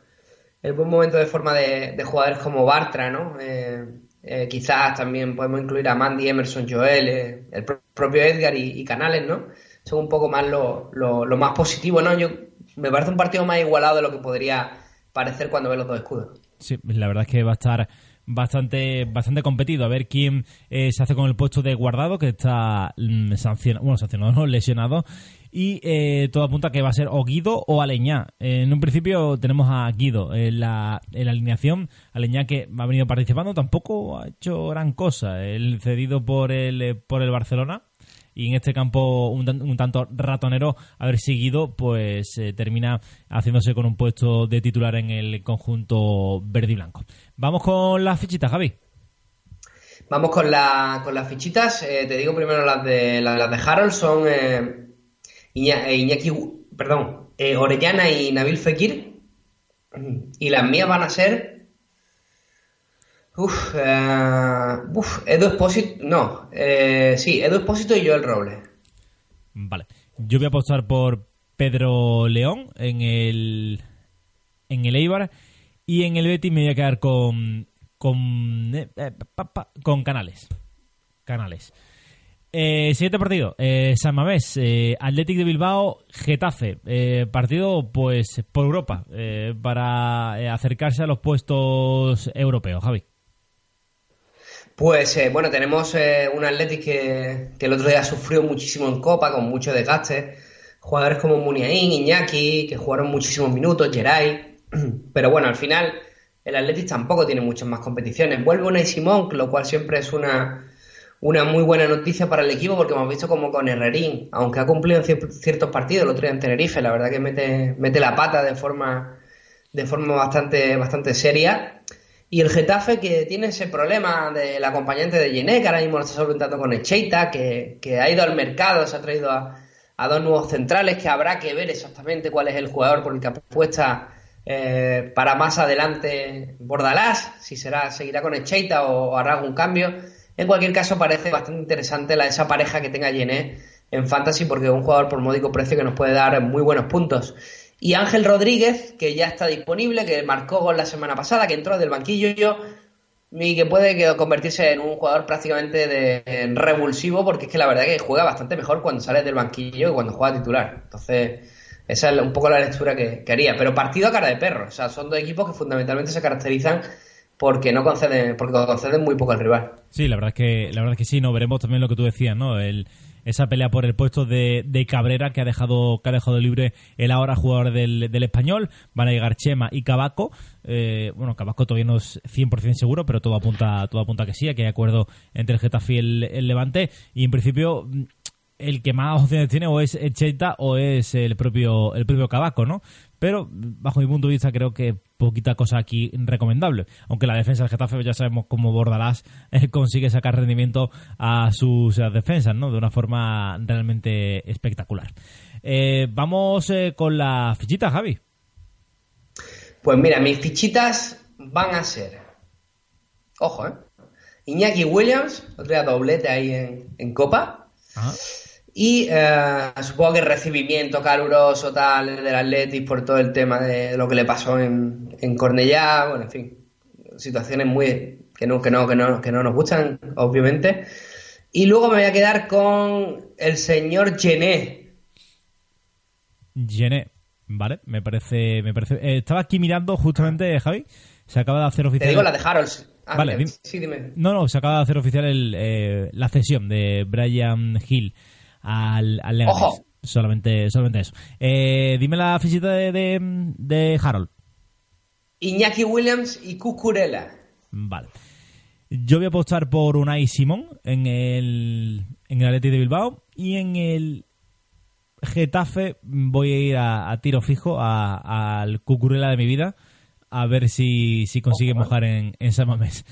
[SPEAKER 4] el buen momento de forma de, de jugadores como Bartra, ¿no? Eh, eh, quizás también podemos incluir a Mandy, Emerson, Joel, el pro- propio Edgar y Canales, ¿no? Son un poco más lo, lo- más positivo, ¿no? Yo, me parece un partido más igualado de lo que podría parecer cuando ve los dos escudos.
[SPEAKER 2] Sí, la verdad es que va a estar bastante bastante competido a ver quién eh, se hace con el puesto de guardado que está mm, sancionado, bueno, sancionado, no, lesionado y eh, todo apunta a que va a ser o Guido o Aleñá. Eh, en un principio tenemos a Guido en la, en la alineación, Aleñá que ha venido participando, tampoco ha hecho gran cosa, el cedido por el, eh, por el Barcelona. Y en este campo un, tan- un tanto ratonero haber seguido, pues eh, termina haciéndose con un puesto de titular en el conjunto verde y blanco. Vamos con las fichitas, Javi.
[SPEAKER 4] Vamos con, la, con las fichitas. Eh, te digo primero las de las, de Harold son eh, eh, Iñaki, perdón, Orellana y Nabil Fekir. Y las mías van a ser. Uf, eh, uf, Edu Espósito. No, eh, sí, Edu Espósito y Joel Robles.
[SPEAKER 2] Vale. Yo voy a apostar por Pedro León en el en el Eibar y en el Betis me voy a quedar con con eh, eh, con Canales. Canales. Eh, siguiente partido, eh, San Mamés, eh, Athletic de Bilbao, Getafe, partido pues por Europa, para acercarse a los puestos europeos, Javi.
[SPEAKER 4] Pues eh, bueno, tenemos eh, un Athletic que, el otro día sufrió muchísimo en Copa, con mucho desgaste. Jugadores como Muniain, Iñaki, que jugaron muchísimos minutos, Geray. Pero bueno, al final el Athletic tampoco tiene muchas más competiciones. Vuelve una Simón, lo cual siempre es una, una muy buena noticia para el equipo porque hemos visto como con Herrerín, aunque ha cumplido en cier- ciertos partidos, el otro día en Tenerife, la verdad que mete, mete la pata de forma, de forma bastante, bastante seria. Y el Getafe que tiene ese problema del acompañante de Yené, que ahora mismo lo está solventando con Echeita, que, que ha ido al mercado, se ha traído a, dos nuevos centrales, que habrá que ver exactamente cuál es el jugador por el que apuesta eh, para más adelante Bordalás, si será, seguirá con Echeita o, o hará algún cambio. En cualquier caso, parece bastante interesante la, esa pareja que tenga Yené en Fantasy, porque es un jugador por módico precio que nos puede dar muy buenos puntos. Y Ángel Rodríguez, que ya está disponible, que marcó gol la semana pasada, que entró del banquillo y que puede convertirse en un jugador prácticamente de, revulsivo, porque es que la verdad que juega bastante mejor cuando sale del banquillo que cuando juega titular. Entonces, esa es un poco la lectura que, que haría. Pero partido a cara de perro. O sea, son dos equipos que fundamentalmente se caracterizan porque no conceden, porque conceden muy poco al rival.
[SPEAKER 2] Sí, la verdad es que la verdad es que sí, no veremos también lo que tú decías, ¿no? El, esa pelea por el puesto de, de Cabrera que ha dejado que ha dejado libre el ahora jugador del, del español, van a llegar Chema y Cabaco. Eh, bueno, Cabaco todavía no es 100% seguro, pero todo apunta todo apunta que sí, que hay acuerdo entre el Getafe y el, Levante y en principio mm, el que más opciones tiene o es Echeita o es el propio el propio Cabaco, ¿no? Pero bajo mi punto de vista creo que poquita cosa aquí recomendable. Aunque la defensa del Getafe ya sabemos cómo Bordalás eh, consigue sacar rendimiento a sus defensas, ¿no? De una forma realmente espectacular. Eh, vamos eh, con la fichita, Javi.
[SPEAKER 4] Pues mira, mis fichitas van a ser. Ojo, ¿eh? Iñaki Williams, otro día doblete ahí en, en Copa.
[SPEAKER 2] Ajá.
[SPEAKER 4] Y eh, supongo que recibimiento caluroso tal del Athletic por todo el tema de lo que le pasó en, en Cornellá, bueno, en fin, situaciones muy que no, que no, que no, que no nos gustan, obviamente. Y luego me voy a quedar con el señor Gené.
[SPEAKER 2] Gené, vale, me parece, me parece. eh, estaba aquí mirando justamente, Javi. Se acaba de hacer
[SPEAKER 4] Te
[SPEAKER 2] oficial.
[SPEAKER 4] digo la de. Ah,
[SPEAKER 2] Vale,
[SPEAKER 4] sí, dime.
[SPEAKER 2] No, no, se acaba de hacer oficial el, eh, la cesión de Brian Hill al, al Leganés.
[SPEAKER 4] Ojo.
[SPEAKER 2] Solamente, solamente eso. Eh, dime la fichita de, de, de Harold.
[SPEAKER 4] Iñaki Williams y Cucurella.
[SPEAKER 2] Vale. Yo voy a apostar por Unai Simón en el, en el Athletic de Bilbao y en el Getafe voy a ir a, a tiro fijo a- al Cucurella de mi vida a ver si, si consigue mojar en, en San Mamés.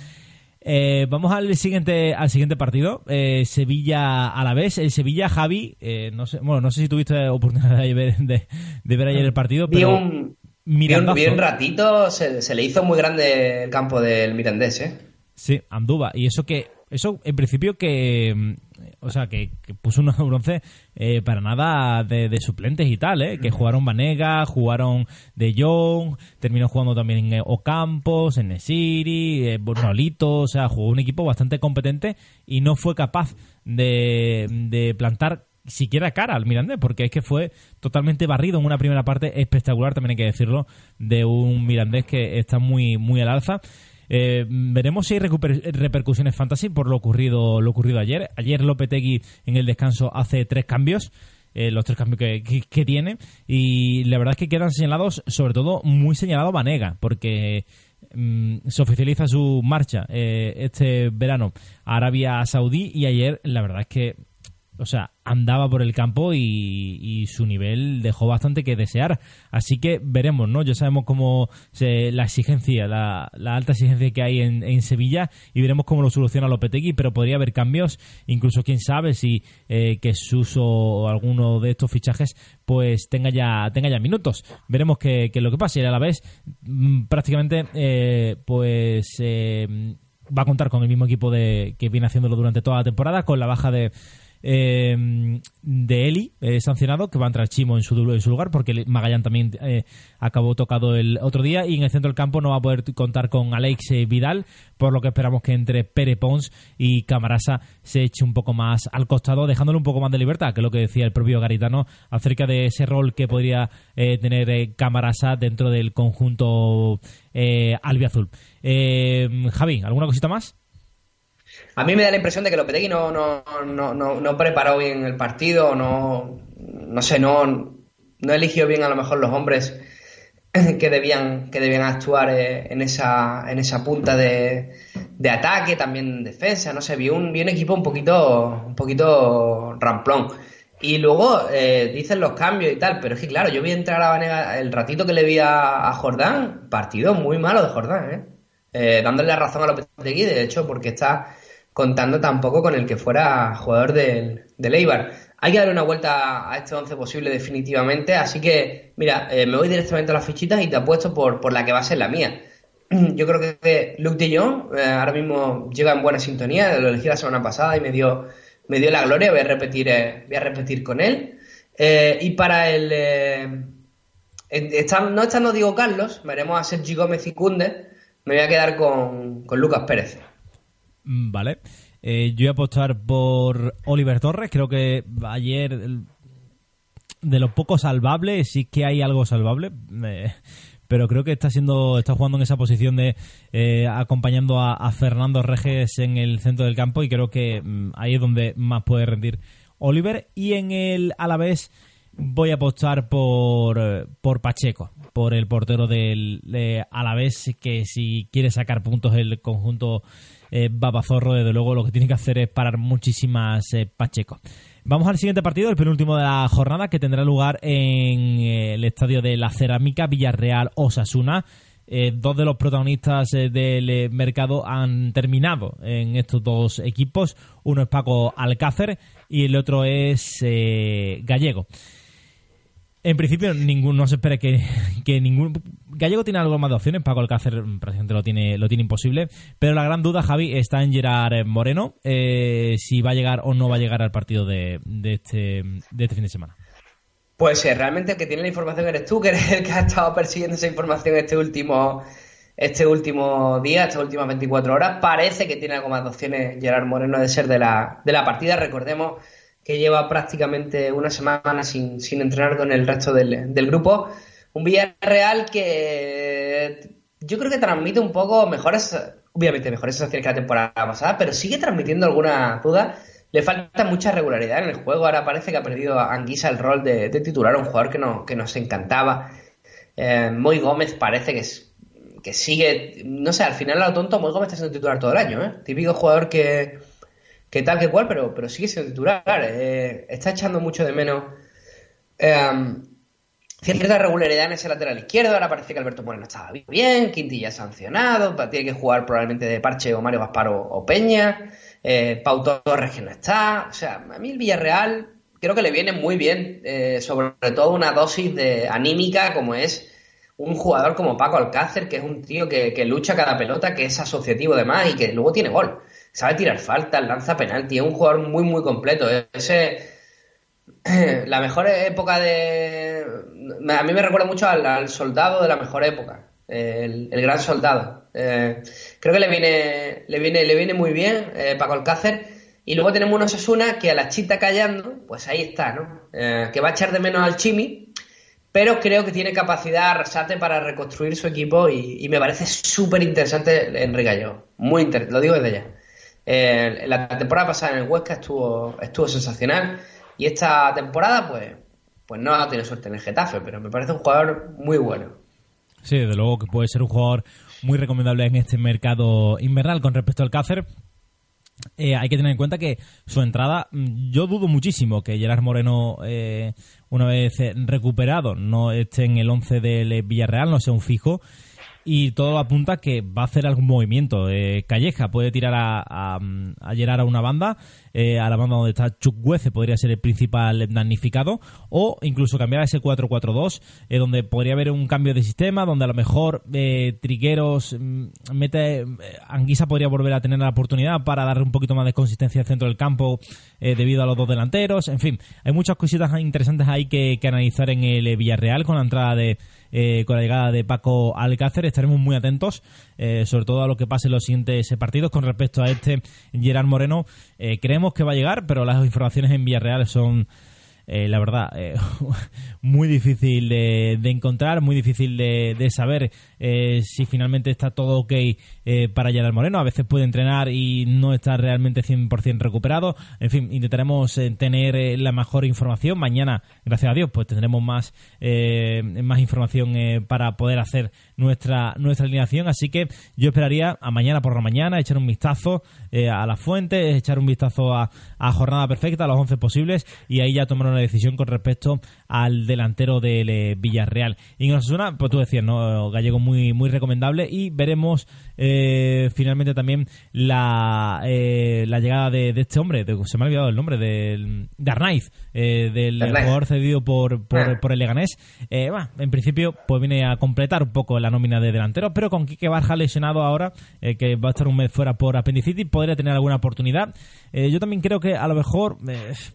[SPEAKER 2] Eh, vamos al siguiente al siguiente partido eh, Sevilla a la vez el Sevilla Javi eh, no sé bueno no sé si tuviste oportunidad de ver, de, de ver ayer el partido
[SPEAKER 4] Vi
[SPEAKER 2] pero
[SPEAKER 4] un, vi un,
[SPEAKER 2] mirandazo.
[SPEAKER 4] vi un ratito, se, se le hizo muy grande el campo del Mirandés, ¿eh?
[SPEAKER 2] Sí, Anduba. Y eso que, eso en principio que, o sea, que, que puso unos bronce eh, para nada de, de suplentes y tal, ¿eh? Que jugaron Vanega, jugaron De Jong, terminó jugando también en Ocampos, en Nesiri, eh, Nolito, o sea, jugó un equipo bastante competente y no fue capaz de, de plantar siquiera cara al Mirandés, porque es que fue totalmente barrido en una primera parte espectacular, también hay que decirlo, de un Mirandés que está muy, muy al alza. Eh, veremos si hay repercusiones fantasy por lo ocurrido, lo ocurrido ayer. Ayer Lopetegui en el descanso hace tres cambios. eh, los tres cambios que tiene y la verdad es que quedan señalados sobre todo muy señalado Vanega porque mm, se oficializa su marcha eh, este verano a Arabia Saudí y ayer la verdad es que o sea, andaba por el campo y, su nivel dejó bastante que desear. Así que veremos, ¿no? Ya sabemos cómo se, la exigencia, la, la alta exigencia que hay en, Sevilla y veremos cómo lo soluciona Lopetegui, pero podría haber cambios, incluso quién sabe si eh, que Suso o alguno de estos fichajes pues tenga ya tenga ya minutos. Veremos qué es lo que pasa y a la vez mm, prácticamente eh, pues eh, va a contar con el mismo equipo de que viene haciéndolo durante toda la temporada con la baja de eh, de Eli eh, sancionado, que va a entrar Chimo en su, en su lugar, porque Magallán también eh, acabó tocado el otro día, y en el centro del campo no va a poder contar con Alex Vidal, por lo que esperamos que entre Pere Pons y Camarasa se eche un poco más al costado, dejándole un poco más de libertad, que es lo que decía el propio Garitano acerca de ese rol que podría tener Camarasa dentro del conjunto albiazul. Javi, ¿alguna cosita más?
[SPEAKER 4] A mí me da la impresión de que Lopetegui no, no, no, no, no preparó bien el partido, no, no sé, no, no eligió bien a lo mejor los hombres que debían, que debían actuar eh, en, esa, en esa punta de, de ataque, también en defensa, no sé, vio un, vi un equipo un poquito, un poquito ramplón. Y luego eh, dicen los cambios y tal, pero es que claro, yo vi entrar a Vanega el ratito que le vi a, a Jordán, partido muy malo de Jordán, ¿eh? Eh, dándole la razón a Lopetegui, de hecho, porque está contando tampoco con el que fuera jugador del, del Eibar. Hay que darle una vuelta a este 11 posible definitivamente, así que, mira, eh, me voy directamente a las fichitas y te apuesto por, por la que va a ser la mía. Yo creo que Luke de Jong eh, ahora mismo llega en buena sintonía, lo elegí la semana pasada y me dio, me dio la gloria, voy a repetir, eh, voy a repetir con él. Eh, y para el... eh, en- está- no está, no digo Carlos, veremos a Sergi Gómez y Cunde, me voy a quedar con, con Lucas Pérez.
[SPEAKER 2] Mm, Vale. Eh, yo voy a apostar por Oliver Torres. Creo que ayer, de lo poco salvable, sí que hay algo salvable. eh, pero creo que está siendo está jugando en esa posición de eh, acompañando a, a Fernando Reges en el centro del campo y creo que mm, ahí es donde más puede rendir Oliver y en el Alavés voy a apostar por, por Pacheco, por el portero del de Alavés, que si quiere sacar puntos el conjunto Babazorro, desde luego lo que tiene que hacer es parar muchísimas eh, Pacheco. Vamos al siguiente partido, el penúltimo de la jornada, que tendrá lugar en eh, el estadio de la Cerámica, Villarreal Osasuna. Eh, dos de los protagonistas eh, del mercado han terminado en estos dos equipos. Uno es Paco Alcácer y el otro es Gallego. En principio, ningún, no se espera que, que ningún. Gallego tiene algo más de opciones, Paco Alcácer mm, prácticamente lo tiene, lo tiene imposible. Pero la gran duda, Javi, está en Gerard Moreno, eh, si va a llegar o no va a llegar al partido de, de, este, de este fin de semana.
[SPEAKER 4] Pues eh, realmente el que tiene la información eres tú, que eres el que ha estado persiguiendo esa información este último, este último día, estas últimas 24 horas. Parece que tiene algo más de opciones Gerard Moreno de ser de la, de la partida. Recordemos que lleva prácticamente una semana sin, sin entrenar con el resto del, del grupo. Un Villarreal que yo creo que transmite un poco mejores, obviamente mejores sensaciones que la temporada pasada, pero sigue transmitiendo alguna duda. Le falta mucha regularidad en el juego. Ahora parece que ha perdido a Anguisa el rol de, de titular, un jugador que, no, que nos encantaba. Eh, Moy Gómez parece que, es, que sigue, no sé, al final a lo tonto, Moy Gómez está siendo titular todo el año, ¿eh? Típico jugador que, que tal que cual, pero, pero sigue siendo titular. Eh, está echando mucho de menos eh, cierta regularidad en ese lateral izquierdo. Ahora parece que Alberto Moreno estaba bien, Quintilla sancionado, tiene que jugar probablemente de parche o Mario Gaspar o, o Peña. Eh, Pau Torres que no está. O sea, a mí el Villarreal creo que le viene muy bien, eh, sobre todo una dosis de anímica como es un jugador como Paco Alcácer, que es un tío que, que lucha cada pelota, que es asociativo además y que luego tiene gol. Sabe tirar faltas, lanza penalti, es un jugador muy, muy completo. Ese, la mejor época de... A mí me recuerda mucho al, soldado de la mejor época, el, gran soldado. Eh, creo que le viene, le viene, le viene muy bien eh, Paco Alcácer. Y luego tenemos unos Osasuna que a la chita callando, pues ahí está, ¿no? Eh, que va a echar de menos al Chimi, pero creo que tiene capacidad Arrasate para reconstruir su equipo y, me parece súper interesante Enrique Gallego. Muy interesante, lo digo desde ya. Eh, la temporada pasada en el Huesca estuvo, estuvo sensacional y esta temporada, pues, pues no ha tenido suerte en el Getafe, pero me parece un jugador muy bueno.
[SPEAKER 2] Sí, desde luego que puede ser un jugador muy recomendable en este mercado invernal. Con respecto al Cácer, eh, hay que tener en cuenta que su entrada, mm, yo dudo muchísimo que Gerard Moreno, eh, una vez eh, recuperado, no esté en el 11 del Villarreal, no sea un fijo. Y todo apunta que va a hacer algún movimiento. Eh, Calleja puede tirar a, a, a una banda, eh, a la banda donde está Chukwueze podría ser el principal damnificado, o incluso cambiar a ese 4-4-2, eh, donde podría haber un cambio de sistema, donde a lo mejor eh, Trigueros mm, mete. eh, Anguisa podría volver a tener la oportunidad para darle un poquito más de consistencia al centro del campo debido a los dos delanteros. En fin, hay muchas cositas interesantes ahí que, que analizar en el Villarreal con la entrada de. Eh, con la llegada de Paco Alcácer. Estaremos muy atentos eh, sobre todo a lo que pase en los siguientes eh, partidos con respecto a este Gerard Moreno. Eh, creemos que va a llegar pero las informaciones en Villarreal son eh, la verdad, eh, muy difícil de, encontrar, muy difícil de, saber eh, si finalmente está todo ok para Gerard Moreno. A veces puede entrenar y no está realmente 100% recuperado. En fin, intentaremos tener la mejor información. Mañana, gracias a Dios, pues tendremos más, más información para poder hacer nuestra, nuestra alineación. Así que yo esperaría a mañana por la mañana echar un vistazo a las fuentes, echar un vistazo a, a jornada perfecta, los 11 posibles, y ahí ya tomar una decisión con respecto al delantero del eh, Villarreal. Y en Osasuna, pues tú decías, ¿no? Gallego muy, muy recomendable, y veremos eh, finalmente también la, eh, la llegada de, de este hombre, de- se me ha olvidado el nombre, del, de Arnaiz, eh, del
[SPEAKER 4] Arnaiz.
[SPEAKER 2] jugador cedido por, por,
[SPEAKER 4] Ah.
[SPEAKER 2] por el Leganés. Eh, bueno, en principio, pues viene a completar un poco la nómina de delantero, pero con Quique Barja lesionado ahora, que va a estar un mes fuera por apendicitis, podría tener alguna oportunidad. Yo también creo que a lo mejor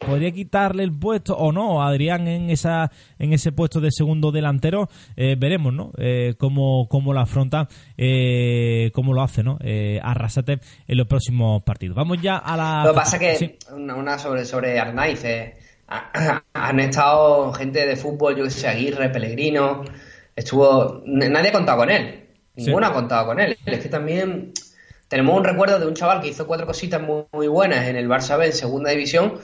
[SPEAKER 2] podría quitarle el puesto o no a Adrián en esa en ese puesto de segundo delantero. Veremos, ¿no? Cómo, cómo lo afronta, eh, cómo lo hace, ¿no? Eh, Arrasate en los próximos partidos. Vamos ya a la.
[SPEAKER 4] Lo que pasa que,
[SPEAKER 2] Sí.
[SPEAKER 4] una, sobre, sobre Arnaiz, eh, ha- han estado gente de fútbol, yo sé, Aguirre, Pellegrino, estuvo, nadie ha contado con él,
[SPEAKER 2] Sí.
[SPEAKER 4] ninguno ha contado con él. Es que también tenemos un recuerdo de un chaval que hizo cuatro cositas muy, muy buenas en el Barça B en segunda división,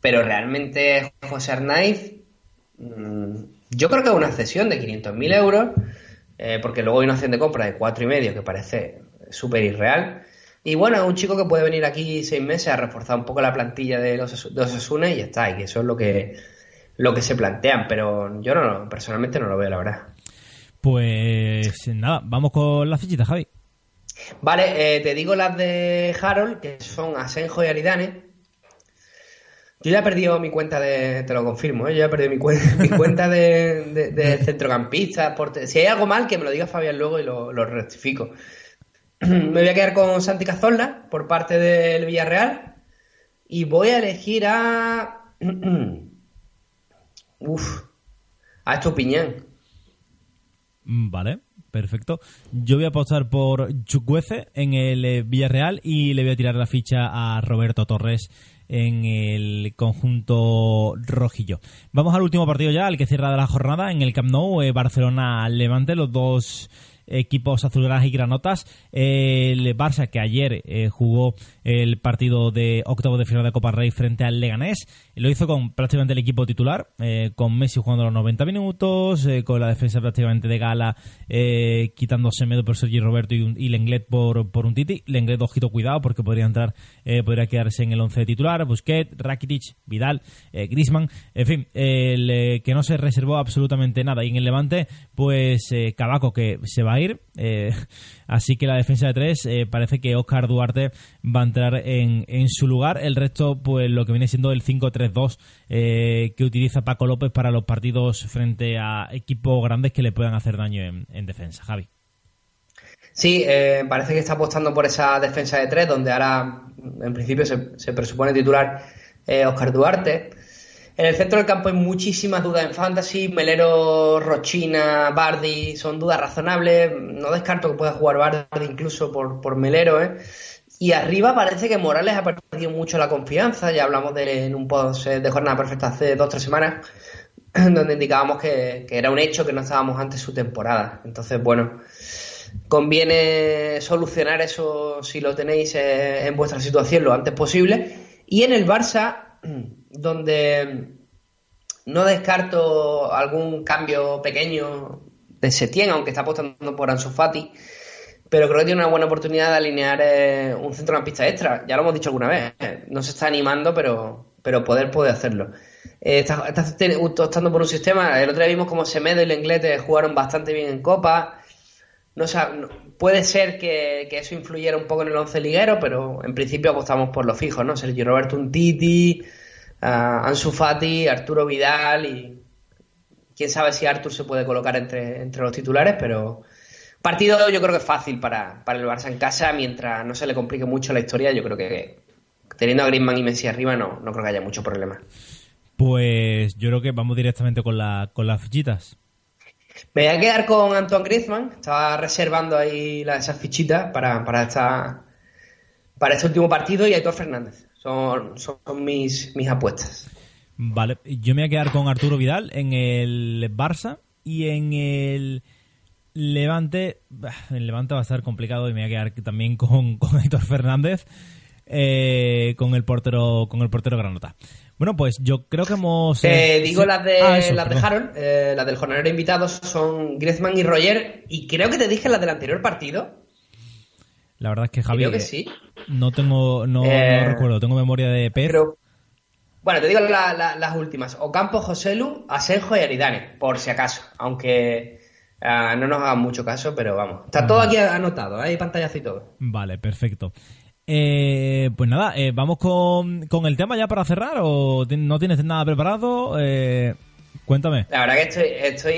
[SPEAKER 4] pero realmente José Arnaiz, mm, yo creo que es una cesión de 500.000 euros, eh, porque luego hay una opción de compra de cuatro y medio que parece súper irreal. Y bueno, es un chico que puede venir aquí seis meses a reforzar un poco la plantilla de los, de Osasuna y ya está, y que eso es lo que, lo que se plantean, pero yo no, lo- personalmente no lo veo, la verdad.
[SPEAKER 2] Pues nada, vamos con las fichitas, Javi.
[SPEAKER 4] Vale, eh, te digo las de Harold, que son Asenjo y Aridane. Yo ya he perdido mi cuenta de, te lo confirmo, ¿eh? yo ya he perdido mi, cuen- mi cuenta de, de, centrocampista. Si hay algo mal, que me lo diga Fabián luego y lo, lo rectifico. Me voy a quedar con Santi Cazorla por parte del Villarreal y voy a elegir a... Uf, a Estupiñán.
[SPEAKER 2] Mm, Vale, perfecto. Yo voy a apostar por Chukwueze en el eh, Villarreal y le voy a tirar la ficha a Roberto Torres en el conjunto rojillo. Vamos al último partido ya, al que cierra la jornada en el Camp Nou, eh, Barcelona-Levante, los dos equipos azulgranas y granotas. El Barça, que ayer eh, jugó el partido de octavo de final de Copa Rey frente al Leganés, lo hizo con prácticamente el equipo titular, eh, con Messi jugando los 90 minutos, eh, con la defensa prácticamente de gala, eh, quitándose Semedo por Sergi Roberto y, y Lenglet por, por un Titi. Lenglet, ojito, cuidado, porque podría entrar, eh, podría quedarse en el 11 titular. Busquets, Rakitic, Vidal, Griezmann, en fin, el que no se reservó absolutamente nada. Y en el Levante, pues Cabaco, que se va a ir. así que la defensa de tres parece que Oscar Duarte va a entrar en, su lugar. El resto, pues lo que viene siendo el 5-3-2 eh, que utiliza Paco López para los partidos frente a equipos grandes que le puedan hacer daño en, en defensa. Javi.
[SPEAKER 4] Sí, eh, parece que está apostando por esa defensa de tres, donde ahora, en principio, se, se presupone titular eh, Oscar Duarte. En el centro del campo hay muchísimas dudas en fantasy. Melero, Rochina, Bardi son dudas razonables. No descarto que pueda jugar Bardi incluso por, por Melero. ¿eh? Y arriba parece que Morales ha perdido mucho la confianza. Ya hablamos de en un post de jornada perfecta hace dos o tres semanas, donde indicábamos que, que era un hecho que no estábamos ante su temporada. Entonces, bueno, conviene solucionar eso si lo tenéis eh, en vuestra situación lo antes posible. Y en el Barça, donde no descarto algún cambio pequeño de Setién, aunque está apostando por Ansu Fati, pero creo que tiene una buena oportunidad de alinear eh, un centrocampista extra. Ya lo hemos dicho alguna vez. eh, No se está animando, pero, pero poder puede hacerlo. Eh, está, está te- optando por un sistema. El otro día vimos como Semedo y Lenglet jugaron bastante bien en Copa. No, no- puede ser que, que eso influyera un poco en el once liguero, pero en principio apostamos por lo fijo, ¿no? Sergio Roberto Untiti, ah, Ansu Fati, Arturo Vidal y quién sabe si Artur se puede colocar entre, entre los titulares, pero partido yo creo que es fácil para, para el Barça en casa, mientras no se le complique mucho la historia, yo creo que teniendo a Griezmann y Messi arriba no, no creo que haya mucho problema.
[SPEAKER 2] Pues yo creo que vamos directamente con, la, con las fichitas.
[SPEAKER 4] Me voy a quedar con Antoine Griezmann. Estaba reservando ahí la- esas fichitas para, para, esta, para este último partido y Aitor Fernández. Son, son mis, mis apuestas.
[SPEAKER 2] Vale, yo me voy a quedar con Arturo Vidal en el Barça y en el Levante. El Levante va a estar complicado y me voy a quedar también con, con Héctor Fernández. eh, con el portero con el portero Granota. Bueno, pues yo creo que hemos
[SPEAKER 4] Te
[SPEAKER 2] eh,
[SPEAKER 4] digo
[SPEAKER 2] sí.
[SPEAKER 4] las de,
[SPEAKER 2] Ah, eso,
[SPEAKER 4] las de. Harold, eh, las del jornalero invitado son Griezmann y Roger. Y creo que te dije las del anterior partido.
[SPEAKER 2] La verdad es que Javi
[SPEAKER 4] creo que
[SPEAKER 2] eh,
[SPEAKER 4] sí.
[SPEAKER 2] no tengo no, no recuerdo, tengo memoria de pez.
[SPEAKER 4] Pero, bueno, te digo la- la- las últimas. Ocampo, Joselu, Asenjo y Aridane, por si acaso. Aunque ah, no nos hagan mucho caso, pero vamos. Está todo aquí anotado, hay pantallazo y todo.
[SPEAKER 2] Vale, perfecto. Eh, pues nada, eh, vamos con, con el tema ya para cerrar o no tienes nada preparado. Eh, cuéntame.
[SPEAKER 4] La verdad que estoy, estoy,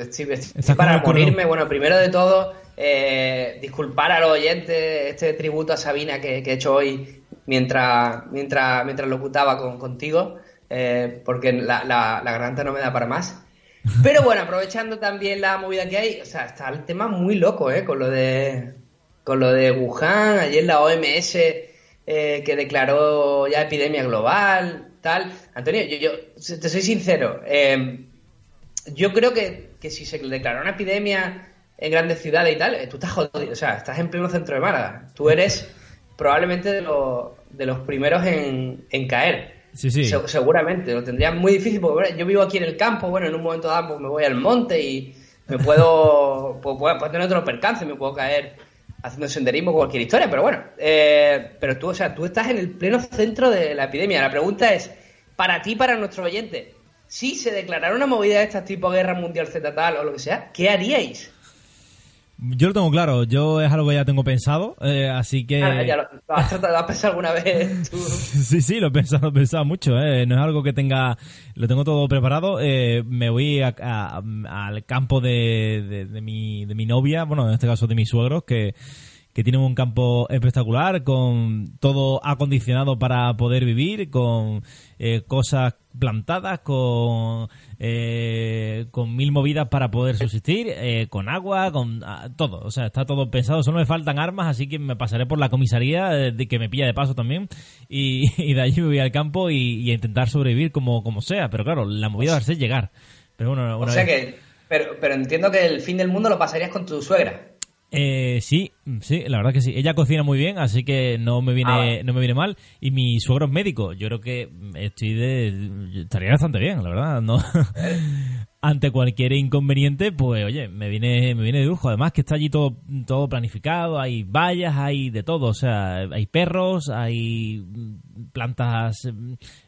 [SPEAKER 4] estoy- estoy
[SPEAKER 2] Estás
[SPEAKER 4] para morirme. Bueno, primero de todo, eh, disculpar a los oyentes este tributo a Sabina que, que he hecho hoy mientras, mientras, mientras locutaba con, contigo, eh, porque la, la, la garganta no me da para más. Pero bueno, aprovechando también la movida que hay, o sea, está el tema muy loco, ¿eh? Con lo de, con lo de Wuhan, ayer la OMS eh, que declaró ya epidemia global, tal. Antonio, yo, te soy sincero, eh, yo creo que, que si se declara una epidemia en grandes ciudades y tal, eh, tú estás jodido, o sea, estás en pleno centro de Málaga. Tú eres probablemente de los, de los primeros en, en caer.
[SPEAKER 2] Sí, sí.
[SPEAKER 4] Se- seguramente, lo tendría muy difícil porque yo vivo aquí en el campo, bueno, en un momento dado pues, me voy al monte y me puedo, pues, puedo, tener otro percance, me puedo caer haciendo senderismo cualquier historia, pero bueno, eh, pero tú, o sea, tú estás en el pleno centro de la epidemia. La pregunta es, para ti, para nuestro oyente, si se declarara una movida de estas tipo Guerra Mundial Z tal o lo que sea, ¿qué haríais?
[SPEAKER 2] Yo lo tengo claro, yo es algo que ya tengo pensado, eh, así que...
[SPEAKER 4] Ah, ya lo, ¿lo has, tratado, lo has pensado alguna vez tú?
[SPEAKER 2] Sí, sí, lo he pensado, lo he pensado mucho, ¿eh? No es algo que tenga... Lo tengo todo preparado. eh, me voy a- a- al campo de, de- de mi, de mi novia, bueno, en este caso de mis suegros, que, que tienen un campo espectacular, con todo acondicionado para poder vivir, con eh, cosas plantadas, con, eh, con mil movidas para poder subsistir, eh, con agua, con ah, todo. O sea, está todo pensado. Solo me faltan armas, así que me pasaré por la comisaría, eh, de que me pilla de paso también. Y, y de allí me voy al campo y, y a intentar sobrevivir como, como sea. Pero claro, la movida va a ser llegar. Pero bueno,
[SPEAKER 4] O sea
[SPEAKER 2] vez-
[SPEAKER 4] que, pero, pero entiendo que el fin del mundo lo pasarías con tu suegra.
[SPEAKER 2] Eh, sí, sí, la verdad que sí. Ella cocina muy bien, así que no me viene,
[SPEAKER 4] Ah, vale.
[SPEAKER 2] no me viene mal. Y mi suegro es médico. Yo creo que estoy de, estaría bastante bien, la verdad. No, ante cualquier inconveniente, pues oye, me viene, me viene de lujo. Además que está allí todo, todo planificado. Hay vallas, hay de todo. O sea, hay perros, hay plantas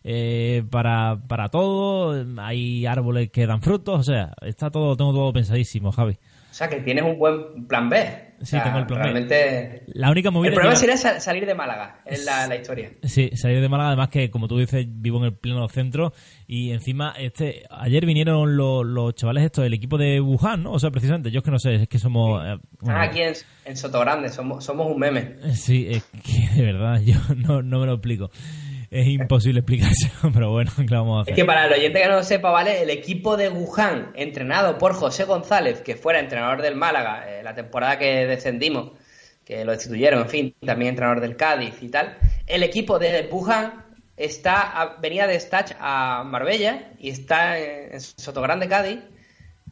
[SPEAKER 2] eh, para, para todo, hay árboles que dan frutos. O sea, está todo, tengo todo pensadísimo, Javi.
[SPEAKER 4] O sea que tienes un buen plan B. O
[SPEAKER 2] Sí,
[SPEAKER 4] sea,
[SPEAKER 2] tengo el plan B.
[SPEAKER 4] realmente...
[SPEAKER 2] La única movida
[SPEAKER 4] El problema sería sal- salir de Málaga, es la, la historia.
[SPEAKER 2] Sí, salir de Málaga, además que, como tú dices, vivo en el pleno centro y encima, este ayer vinieron los, los chavales estos del equipo de Wuhan, ¿no? O sea, precisamente, yo es que no sé, es que somos... eh,
[SPEAKER 4] Están
[SPEAKER 2] bueno,
[SPEAKER 4] aquí en, en Sotogrande, somos, somos un meme.
[SPEAKER 2] Sí, es que de verdad, yo no, no me lo explico. Es imposible explicárselo, pero bueno, ¿qué le vamos a hacer?
[SPEAKER 4] Es que para el oyente que no lo sepa, ¿vale? El equipo de Wuhan, entrenado por José González, que fuera entrenador del Málaga eh, la temporada que descendimos, que lo destituyeron, en fin, también entrenador del Cádiz y tal. El equipo de Wuhan está venía de Stach a Marbella y está en, en Sotogrande, Cádiz,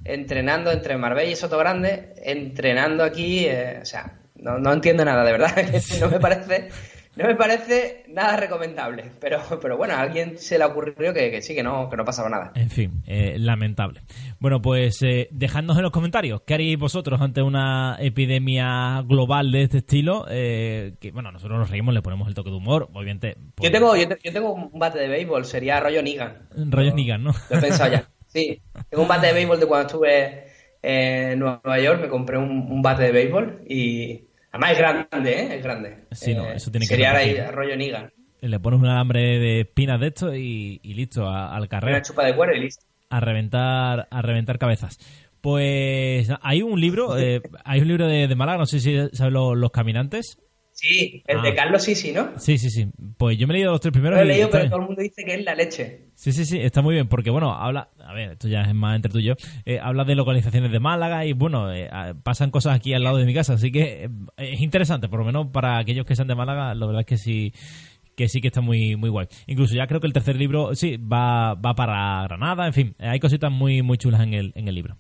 [SPEAKER 4] entrenando entre Marbella y Sotogrande, entrenando aquí, eh, o sea, no, no entiendo nada, de verdad, no me parece No me parece nada recomendable, pero, pero bueno, a alguien se le ocurrió que, que sí, que no, que no pasaba nada.
[SPEAKER 2] En fin, eh, lamentable. Bueno, pues eh, dejadnos en los comentarios qué haréis vosotros ante una epidemia global de este estilo. eh, que bueno, nosotros nos reímos, le ponemos el toque de humor, obviamente.
[SPEAKER 4] Yo
[SPEAKER 2] pues,
[SPEAKER 4] tengo, yo, te- yo tengo un bate de béisbol, sería rollo Nigan.
[SPEAKER 2] Rayos Nigan, ¿no?
[SPEAKER 4] Lo he pensado ya. Sí, tengo un bate de béisbol de cuando estuve en Nueva York, me compré un, un bate de béisbol y además es grande, ¿eh? Es grande.
[SPEAKER 2] Sí, no,
[SPEAKER 4] Eh,
[SPEAKER 2] eso tiene que
[SPEAKER 4] Sería ahí rollo Nigan.
[SPEAKER 2] Le pones un alambre de espinas de esto y, y listo, a- al
[SPEAKER 4] Una
[SPEAKER 2] carrera.
[SPEAKER 4] chupa de cuero y listo.
[SPEAKER 2] a reventar a reventar cabezas. Pues hay un libro, eh, hay un libro de, de Málaga, no sé si sabes lo- los caminantes.
[SPEAKER 4] Sí, el
[SPEAKER 2] Ah.
[SPEAKER 4] de Carlos sí, sí, ¿no?
[SPEAKER 2] Sí, sí, sí. Pues yo me he leído los tres
[SPEAKER 4] Lo
[SPEAKER 2] primeros.
[SPEAKER 4] he
[SPEAKER 2] y
[SPEAKER 4] leído, pero
[SPEAKER 2] bien.
[SPEAKER 4] todo el mundo dice que es la leche.
[SPEAKER 2] Sí, sí, sí, está muy bien, porque bueno, habla, a ver, esto ya es más entre tú y yo, eh, habla de localizaciones de Málaga y bueno, eh, ah, pasan cosas aquí al lado de mi casa, así que eh, es interesante, por lo menos para aquellos que sean de Málaga, la verdad es que sí que sí que está muy muy guay. Incluso ya creo que el tercer libro, sí, va, va para Granada, en fin, eh, hay cositas muy muy chulas en el, en el libro.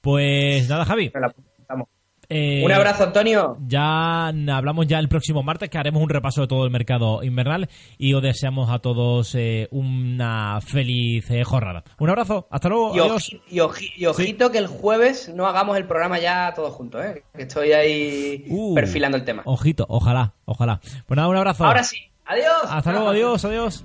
[SPEAKER 2] Pues nada, Javi.
[SPEAKER 4] La apuntamos.
[SPEAKER 2] Eh,
[SPEAKER 4] Un abrazo, Antonio.
[SPEAKER 2] ya hablamos ya el próximo martes que haremos un repaso de todo el mercado invernal y os deseamos a todos eh, una feliz eh, jornada. Un abrazo, hasta luego,
[SPEAKER 4] Y,
[SPEAKER 2] adiós.
[SPEAKER 4] oji- y oji- y ojito que el jueves no hagamos el programa ya todos juntos, ¿eh? Que estoy ahí
[SPEAKER 2] Uh,
[SPEAKER 4] perfilando el tema.
[SPEAKER 2] Ojito, ojalá, ojalá. Pues nada, un abrazo.
[SPEAKER 4] Ahora sí. Adiós.
[SPEAKER 2] Hasta luego, adiós, adiós.